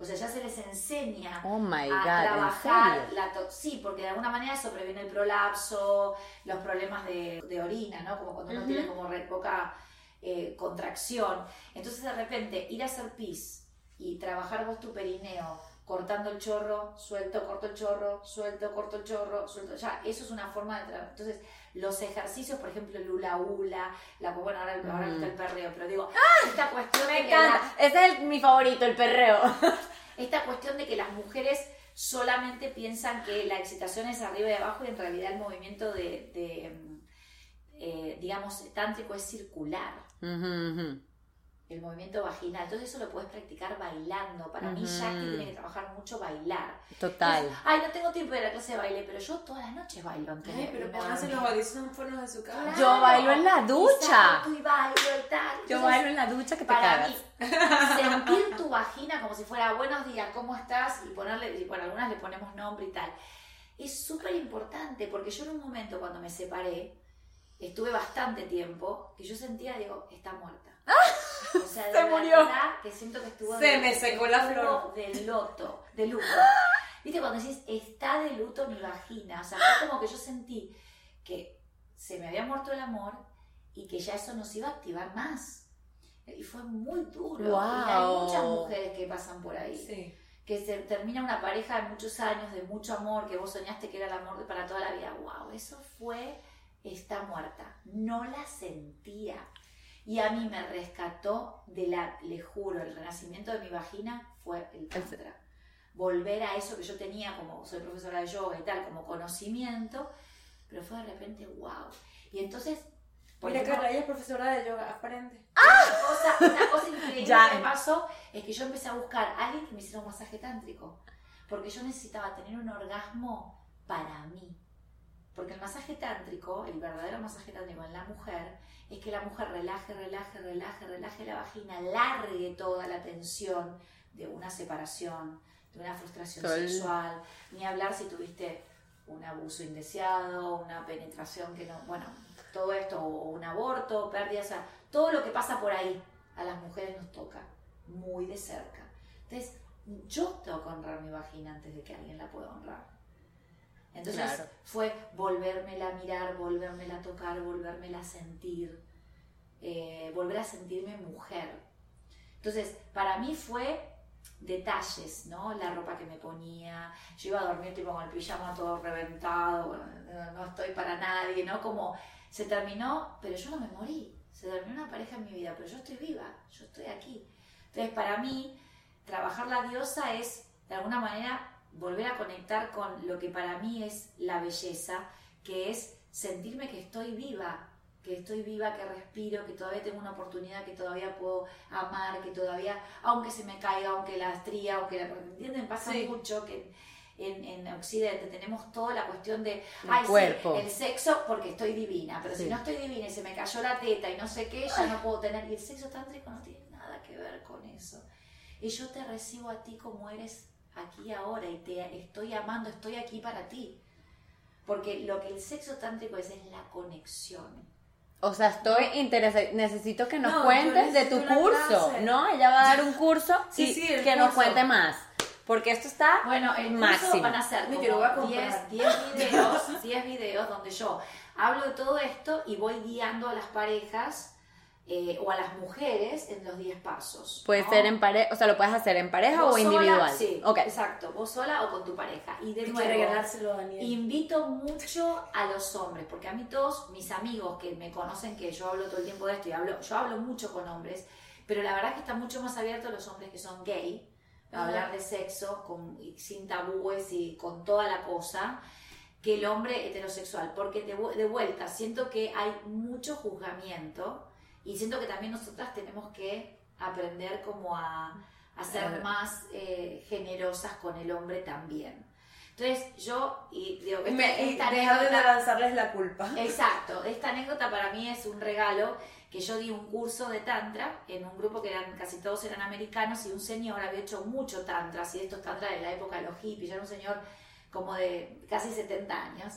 Speaker 3: O sea, ya se les enseña
Speaker 2: Oh my
Speaker 3: a
Speaker 2: God, ¿en
Speaker 3: trabajar la sí, porque de alguna manera eso previene el prolapso, los problemas de, de orina, ¿no? Como cuando uno tiene como re- poca eh, contracción. Entonces de repente ir a hacer pis y trabajar vos tu perineo, cortando el chorro, suelto, corto el chorro, suelto, corto el chorro, suelto. Ya, eso es una forma de trabajar. Entonces, los ejercicios, por ejemplo, el hula hula, la, bueno, ahora, ahora está el perreo, pero digo, esta cuestión
Speaker 2: Mm. Me
Speaker 3: de que la-
Speaker 2: encanta. Ese es el- mi favorito, el perreo. <laughs>
Speaker 3: esta cuestión de que las mujeres solamente piensan que la excitación es arriba y abajo y en realidad el movimiento de, de, mm, eh, digamos, tántrico es circular, el movimiento vaginal. Entonces eso lo puedes practicar bailando. Para mí. Jackie tiene que trabajar mucho bailar.
Speaker 2: Total.
Speaker 3: Entonces, Ay, no tengo tiempo de ir a la clase de baile, pero yo todas las noches bailo antes
Speaker 4: Ay, pero pónganse los audífonos de su cara.
Speaker 2: Yo bailo en la ducha.
Speaker 3: salto y bailo y tal.
Speaker 2: Yo
Speaker 3: Entonces,
Speaker 2: bailo en la ducha que te
Speaker 3: para
Speaker 2: cagas.
Speaker 3: mí, <laughs> sentir tu vagina como si fuera buenos días, ¿cómo estás? Y ponerle, y bueno, algunas le ponemos nombre y tal. Es súper importante porque yo en un momento cuando me separé, estuve bastante tiempo que yo sentía, digo, está muerta. O sea, de
Speaker 2: Se murió.
Speaker 3: que siento que estuvo
Speaker 4: Se
Speaker 3: de-
Speaker 4: me secó la flor.
Speaker 3: de loto, de luto. ¿Viste cuando decís, está de luto mi vagina? O sea, fue como que yo sentí que se me había muerto el amor y que ya eso no se iba a activar más. Y fue muy duro. Y hay
Speaker 2: Wow.
Speaker 3: muchas mujeres que pasan por ahí.
Speaker 4: Sí.
Speaker 3: Que se termina una pareja de muchos años, de mucho amor, que vos soñaste que era el amor para toda la vida. ¡Wow! Eso fue, está muerta. No la sentía. Y a mí me rescató de la, le juro, el renacimiento de mi vagina fue el tantra. Volver a eso que yo tenía como, soy profesora de yoga y tal, como conocimiento, pero fue de repente, wow. Y entonces,
Speaker 4: Mira,
Speaker 3: ejemplo,
Speaker 4: Carla, ella es profesora de yoga, aprende.
Speaker 3: una cosa, una cosa increíble
Speaker 2: Ya.
Speaker 3: que me pasó es que yo empecé a buscar a alguien que me hiciera un masaje tántrico. Porque yo necesitaba tener un orgasmo para mí. Porque el masaje tántrico, el verdadero masaje tántrico en la mujer, es que la mujer relaje, relaje, relaje, relaje la vagina, largue toda la tensión de una separación, de una frustración sexual, ni hablar si tuviste un abuso indeseado, una penetración que no, bueno, todo esto, o un aborto, pérdida, o sea, todo lo que pasa por ahí a las mujeres nos toca muy de cerca. Entonces, yo tengo que honrar mi vagina antes de que alguien la pueda honrar. Entonces
Speaker 2: Claro.
Speaker 3: fue volvérmela a mirar, volvérmela a tocar, volvérmela a sentir, eh, volver a sentirme mujer. Entonces, para mí fue detalles, ¿no? La ropa que me ponía, yo iba a dormir tipo con el pijama todo reventado, no estoy para nadie, ¿no? Como se terminó, pero yo no me morí, se terminó una pareja en mi vida, pero yo estoy viva, yo estoy aquí. Entonces, para mí, trabajar la diosa es, de alguna manera, volver a conectar con lo que para mí es la belleza, que es sentirme que estoy viva, que estoy viva, que respiro, que todavía tengo una oportunidad, que todavía puedo amar, que todavía, aunque se me caiga, aunque la estría, aunque la... ¿Entienden? Pasa
Speaker 4: Sí.
Speaker 3: mucho que en, en Occidente tenemos toda la cuestión de,
Speaker 2: El
Speaker 3: ay, sí,
Speaker 2: cuerpo.
Speaker 3: el sexo porque estoy divina, pero
Speaker 2: Sí.
Speaker 3: si no estoy divina y se me cayó la teta y no sé qué, ya no puedo tener... Y el sexo tántrico no tiene nada que ver con eso. Y yo te recibo a ti como eres aquí ahora y te estoy amando, estoy aquí para ti. Porque lo que el sexo tántrico es es la conexión.
Speaker 2: O sea, estoy interesada. Necesito que nos
Speaker 4: No,
Speaker 2: cuentes de tu curso,
Speaker 4: clase.
Speaker 2: ¿no? Ella va a dar un curso
Speaker 4: Sí,
Speaker 2: y
Speaker 4: sí,
Speaker 2: que nos
Speaker 4: curso.
Speaker 2: cuente más. Porque esto está
Speaker 3: Bueno, el curso
Speaker 2: máximo.
Speaker 3: van a ser como
Speaker 4: voy a comprar.
Speaker 3: 10, 10 videos, 10 videos donde yo hablo de todo esto y voy guiando a las parejas eh, o a las mujeres en los 10 pasos.
Speaker 2: Puede
Speaker 3: ¿no?
Speaker 2: ser en pareja, o sea, lo puedes hacer en pareja
Speaker 3: Vos
Speaker 2: o
Speaker 3: sola,
Speaker 2: individual.
Speaker 3: sí,
Speaker 2: Ok.
Speaker 3: exacto. Vos sola o con tu pareja. Y de nuevo,
Speaker 4: regalárselo a Daniel.
Speaker 3: Invito mucho a los hombres, porque a mí todos mis amigos que me conocen que yo hablo todo el tiempo de esto y hablo, yo hablo mucho con hombres, pero la verdad es que están mucho más abiertos los hombres que son gay a hablar de sexo con, sin tabúes y con toda la cosa que el hombre heterosexual, porque de, de vuelta siento que hay mucho juzgamiento y siento que también nosotras tenemos que aprender como a, a ser
Speaker 2: Eh.
Speaker 3: más eh, generosas con el hombre también. Entonces yo, y digo, esta-
Speaker 1: me,
Speaker 3: esta
Speaker 1: dejar de lanzarles la culpa.
Speaker 3: Exacto, esta anécdota para mí es un regalo que yo di un curso de tantra en un grupo que eran casi todos eran americanos y un señor había hecho mucho tantra, así estos tantra de la época de los hippies, ya era un señor como de casi 70 años.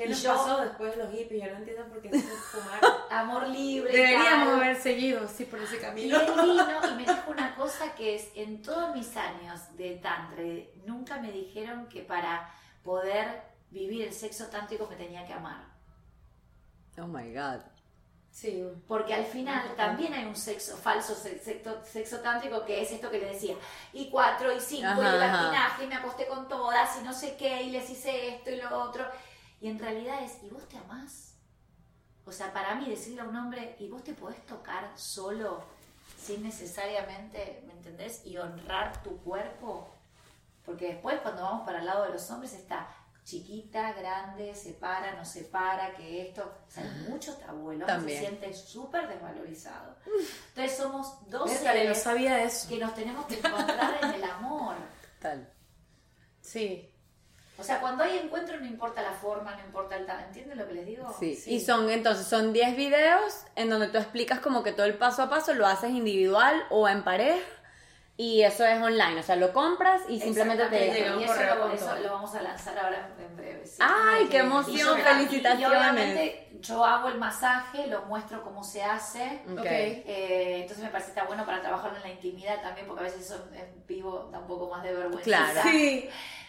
Speaker 1: ¿Qué
Speaker 3: Y
Speaker 1: nos
Speaker 3: yo-
Speaker 1: pasó después de los hippies? Yo no entiendo por qué se fumaron. <laughs>
Speaker 3: Amor libre. y
Speaker 1: Deberíamos
Speaker 3: tal.
Speaker 1: haber seguido, sí, por ese
Speaker 3: Y
Speaker 1: camino.
Speaker 3: él <laughs> vino y me dijo una cosa que es, en todos mis años de tantra, nunca me dijeron que para poder vivir el sexo tántrico me tenía que amar.
Speaker 2: Oh my God.
Speaker 1: Sí,
Speaker 3: Porque al final también hay un sexo falso, se- sexo, sexo tántrico, que es esto que le decía. Y cuatro, y cinco,
Speaker 2: Ajá,
Speaker 3: y el
Speaker 2: ajá.
Speaker 3: latinaje, y me acosté con todas, y no sé qué, y les hice esto y lo otro. Y en realidad es, ¿y vos te amás? O sea, para mí decirle a un hombre, ¿y vos te podés tocar solo sin necesariamente, ¿me entendés? Y honrar tu cuerpo. Porque después cuando vamos para el lado de los hombres está chiquita, grande, se para, no se para, que esto, o sea, hay mucho tabú, el hombre se siente súper desvalorizado. <laughs> Entonces somos dos
Speaker 1: Vértale, no
Speaker 3: seres
Speaker 1: sabía eso.
Speaker 3: que nos tenemos que encontrar en el amor.
Speaker 2: Tal.
Speaker 1: Sí.
Speaker 3: O sea, cuando hay encuentro no importa la forma, no importa el tamaño, ¿entienden lo que les digo?
Speaker 2: Sí.
Speaker 1: Sí.
Speaker 2: Y son entonces son 10 videos en donde tú explicas como que todo el paso a paso lo haces individual o en pareja y eso es online, o sea, lo compras y simplemente te
Speaker 1: llega un
Speaker 3: y eso,
Speaker 1: correo
Speaker 3: lo, eso lo vamos a lanzar ahora en breve. sí.
Speaker 2: ¡Ay, qué
Speaker 3: Y
Speaker 2: emoción!
Speaker 3: yo- y-
Speaker 2: ¡Felicitaciones!
Speaker 3: Y, obviamente yo hago el masaje, lo muestro cómo se hace.
Speaker 2: Ok.
Speaker 1: Ok.
Speaker 3: Eh, entonces me parece que está bueno para trabajarlo en la intimidad también, porque a veces eso en vivo da un poco más de vergüenza.
Speaker 2: Claro.
Speaker 1: Sí.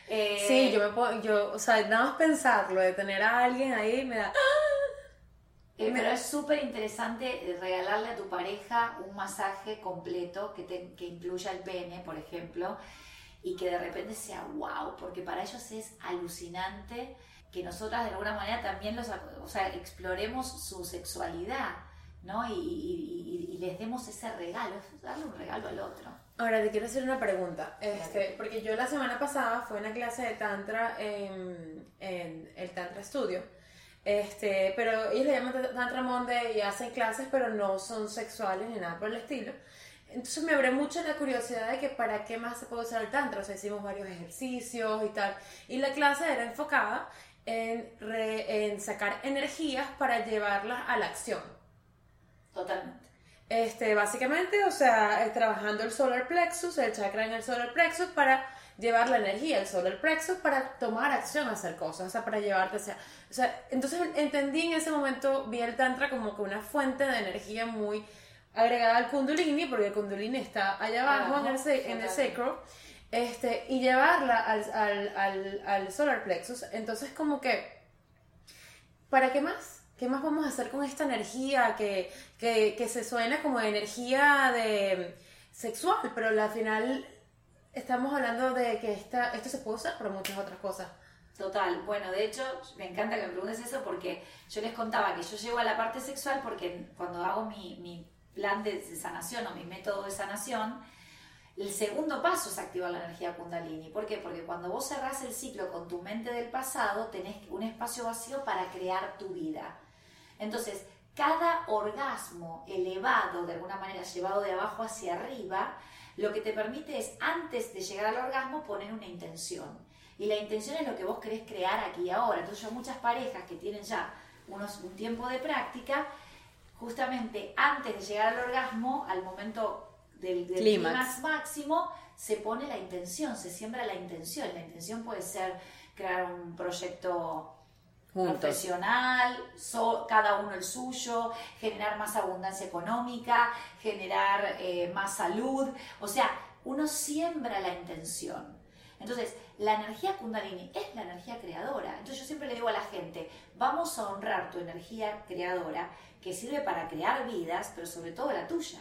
Speaker 3: Eh,
Speaker 1: Sí, yo me puedo, yo, o sea, nada más pensarlo, de tener a alguien ahí me da...
Speaker 3: Eh, pero es súper interesante regalarle a tu pareja un masaje completo que, te- que incluya el pene, por ejemplo, y que de repente sea wow, porque para ellos es alucinante que nosotras de alguna manera también los, o sea, exploremos su sexualidad, ¿no? Y, y- y- y les demos ese regalo, es darle un regalo al otro.
Speaker 1: Ahora te quiero hacer una pregunta, este, porque yo la semana pasada fue a una clase de tantra en, en el Tantra Studio, este, pero ellos le llaman Tantra Monday y hacen clases, pero no son sexuales ni nada por el estilo. Entonces me abrió mucho la curiosidad de que para qué más se puede usar el Tantra, o sea, hicimos varios ejercicios y tal, y la clase era enfocada en, re- en sacar energías para llevarlas a la acción.
Speaker 3: Totalmente.
Speaker 1: Este, básicamente, o sea, trabajando el solar plexus, el chakra en el solar plexus para llevar la energía al solar plexus para tomar acción hacer cosas, o sea, para llevarte hacia... O sea, entonces entendí en ese momento, vi el tantra como que una fuente de energía muy agregada al kundalini, porque el kundalini está allá abajo en el, se- en el sacro, este, y llevarla al, al, al, al solar plexus. Entonces como que ¿para qué más? ¿Qué más vamos a hacer con esta energía que, que, que se suena como energía de sexual, pero al final estamos hablando de que esta, esto se puede usar para muchas otras cosas.
Speaker 3: Total, bueno, de hecho me encanta que me preguntes eso porque yo les contaba que yo llego a la parte sexual porque cuando hago mi, mi plan de, sanación o mi método de sanación, el segundo paso es activar la energía kundalini. ¿Por qué? Porque cuando vos cerrás el ciclo con tu mente del pasado, tenés un espacio vacío para crear tu vida. Entonces, cada orgasmo elevado, de alguna manera llevado de abajo hacia arriba, lo que te permite es, antes de llegar al orgasmo, poner una intención. Y la intención es lo que vos querés crear aquí y ahora. Entonces, yo muchas parejas que tienen ya unos, un tiempo de práctica, justamente antes de llegar al orgasmo, al momento del, del máximo, se pone la intención, se siembra la intención. La intención puede ser crear un proyecto Profesional, cada uno el suyo, generar más abundancia económica, generar eh, más salud. O sea, uno siembra la intención. Entonces, la energía kundalini es la energía creadora. Entonces yo siempre le digo a la gente, vamos a honrar tu energía creadora que sirve para crear vidas, pero sobre todo la tuya.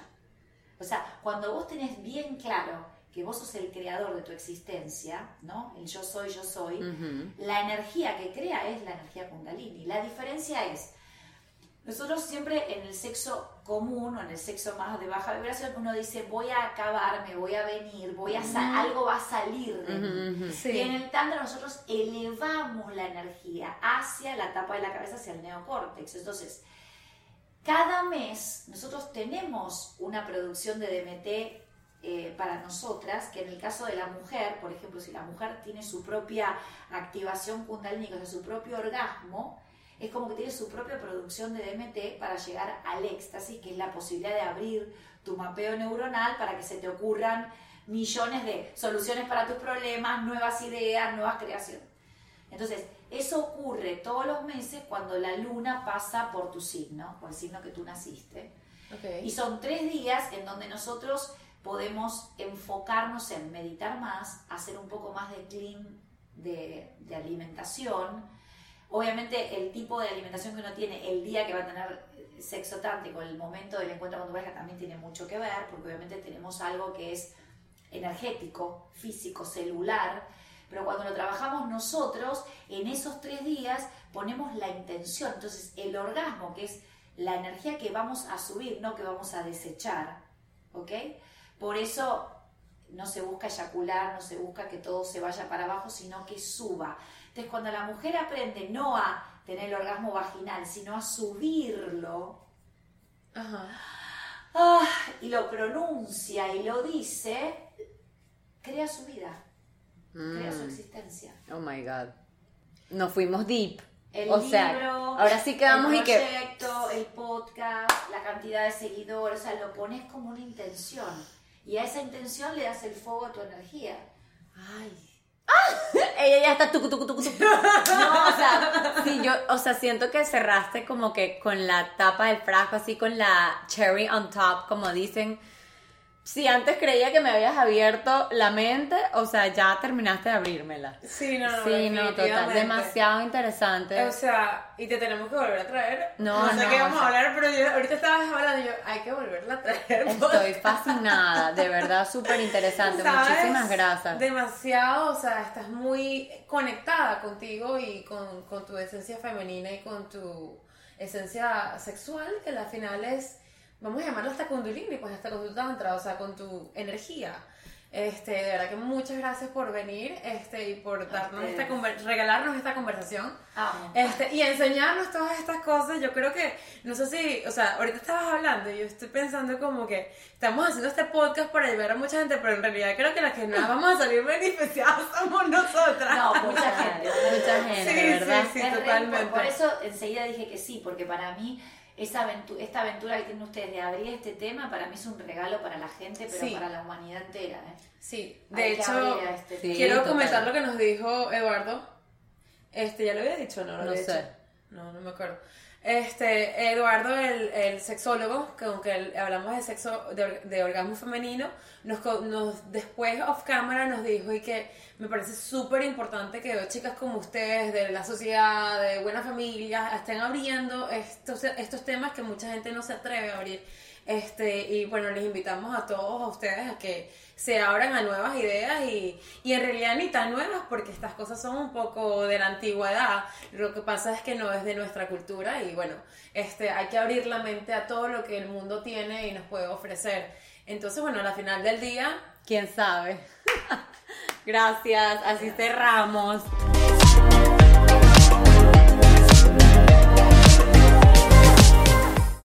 Speaker 3: O sea, cuando vos tenés bien claro que vos sos el creador de tu existencia, ¿no? El yo soy, yo soy, la energía que crea es la energía kundalini. La diferencia es, nosotros siempre en el sexo común o en el sexo más de baja vibración, uno dice, voy a acabarme, voy a venir, voy a algo va a salir de mí.
Speaker 1: Sí.
Speaker 3: Y en el tantra nosotros elevamos la energía hacia la tapa de la cabeza, hacia el neocórtex. Entonces, cada mes nosotros tenemos una producción de DMT eh, para nosotras que en el caso de la mujer, por ejemplo, si la mujer tiene su propia activación kundalini, o sea, su propio orgasmo, es como que tiene su propia producción de DMT para llegar al éxtasis, que es la posibilidad de abrir tu mapeo neuronal para que se te ocurran millones de soluciones para tus problemas, nuevas ideas, nuevas creaciones. Entonces, eso ocurre todos los meses cuando la luna pasa por tu signo, por el signo que tú naciste. Y son tres días en donde nosotros podemos enfocarnos en meditar más, hacer un poco más de clean de, alimentación. Obviamente el tipo de alimentación que uno tiene el día que va a tener sexo tántrico, el momento del encuentro con tu pareja también tiene mucho que ver, porque obviamente tenemos algo que es energético, físico, celular, pero cuando lo trabajamos nosotros, en esos tres días ponemos la intención. Entonces, el orgasmo, que es la energía que vamos a subir, no que vamos a desechar, ¿ok? Por eso no se busca eyacular, no se busca que todo se vaya para abajo, sino que suba. Entonces, cuando la mujer aprende no a tener el orgasmo vaginal, sino a subirlo,
Speaker 1: Ajá.
Speaker 3: ah, y lo pronuncia y lo dice, crea su vida, crea su existencia.
Speaker 2: Oh my God. Nos fuimos deep.
Speaker 3: El
Speaker 2: o sea,
Speaker 3: libro,
Speaker 2: ahora sí quedamos
Speaker 3: el
Speaker 2: y que.
Speaker 3: proyecto, el podcast, la cantidad de seguidores, o sea, lo pones como una intención. Y a esa intención le das el fuego a tu energía.
Speaker 1: Ay. <laughs>
Speaker 2: Ella ya está tucu, tucu, tucu, tucu. No, o sea, <laughs> sí, yo, o sea, siento que cerraste como que con la tapa del frasco, así con la cherry on top, como dicen. Si antes creía que me habías abierto la mente, o sea, ya terminaste de abrírmela.
Speaker 1: Sí, no, no.
Speaker 2: Sí, no, total, demasiado interesante.
Speaker 1: O sea, y te tenemos que volver a traer.
Speaker 2: No,
Speaker 1: no sé
Speaker 2: no,
Speaker 1: qué vamos
Speaker 2: o sea-
Speaker 1: a hablar, pero yo ahorita estabas hablando y yo, hay que volverla a traer.
Speaker 2: Estoy fascinada, de verdad, súper interesante. <laughs> Muchísimas gracias.
Speaker 1: Demasiado, o sea, estás muy conectada contigo y con, con tu esencia femenina y con tu esencia sexual, que al final es, vamos a llamarlo hasta kundalini, pues hasta con tu tantra, o sea, con tu energía. Este, de verdad que muchas gracias por venir este, y por darnos esta regalarnos esta conversación.
Speaker 3: Amo.
Speaker 1: Este, y enseñarnos todas estas cosas, yo creo que, no sé si, o sea, ahorita estabas hablando y yo estoy pensando como que estamos haciendo este podcast para ayudar a mucha gente, pero en realidad creo que las que nada vamos a salir beneficiadas <laughs> somos nosotras.
Speaker 3: No, mucha gente.
Speaker 2: Mucha gente,
Speaker 1: Sí,
Speaker 2: ¿verdad?
Speaker 1: sí,
Speaker 3: Es re-
Speaker 1: totalmente.
Speaker 3: Por, por eso enseguida dije que sí, porque para mí esa aventu- esta aventura que tienen ustedes de abrir este tema, para mí es un regalo para la gente, pero
Speaker 1: Sí.
Speaker 3: para la humanidad entera. ¿eh?
Speaker 1: Sí, de
Speaker 3: Hay
Speaker 1: hecho,
Speaker 3: este
Speaker 2: Sí.
Speaker 1: quiero
Speaker 2: total.
Speaker 1: comentar lo que nos dijo Eduardo. Este, ¿ya lo había dicho no? Lo
Speaker 2: No sé.
Speaker 1: dicho? No, no me acuerdo. Este, Eduardo, el, el sexólogo, que aunque hablamos de sexo, de, de orgasmo femenino, nos, nos después off camera nos dijo y que me parece súper importante que dos chicas como ustedes, de la sociedad, de buena familia, estén abriendo estos, estos temas que mucha gente no se atreve a abrir. Este, y bueno, les invitamos a todos a ustedes a que se abran a nuevas ideas y, y en realidad ni tan nuevas porque estas cosas son un poco de la antigüedad. Lo que pasa es que no es de nuestra cultura y bueno, este, hay que abrir la mente a todo lo que el mundo tiene y nos puede ofrecer. Entonces, bueno, al final del día,
Speaker 2: ¿Quién sabe? <laughs> Gracias, así cerramos.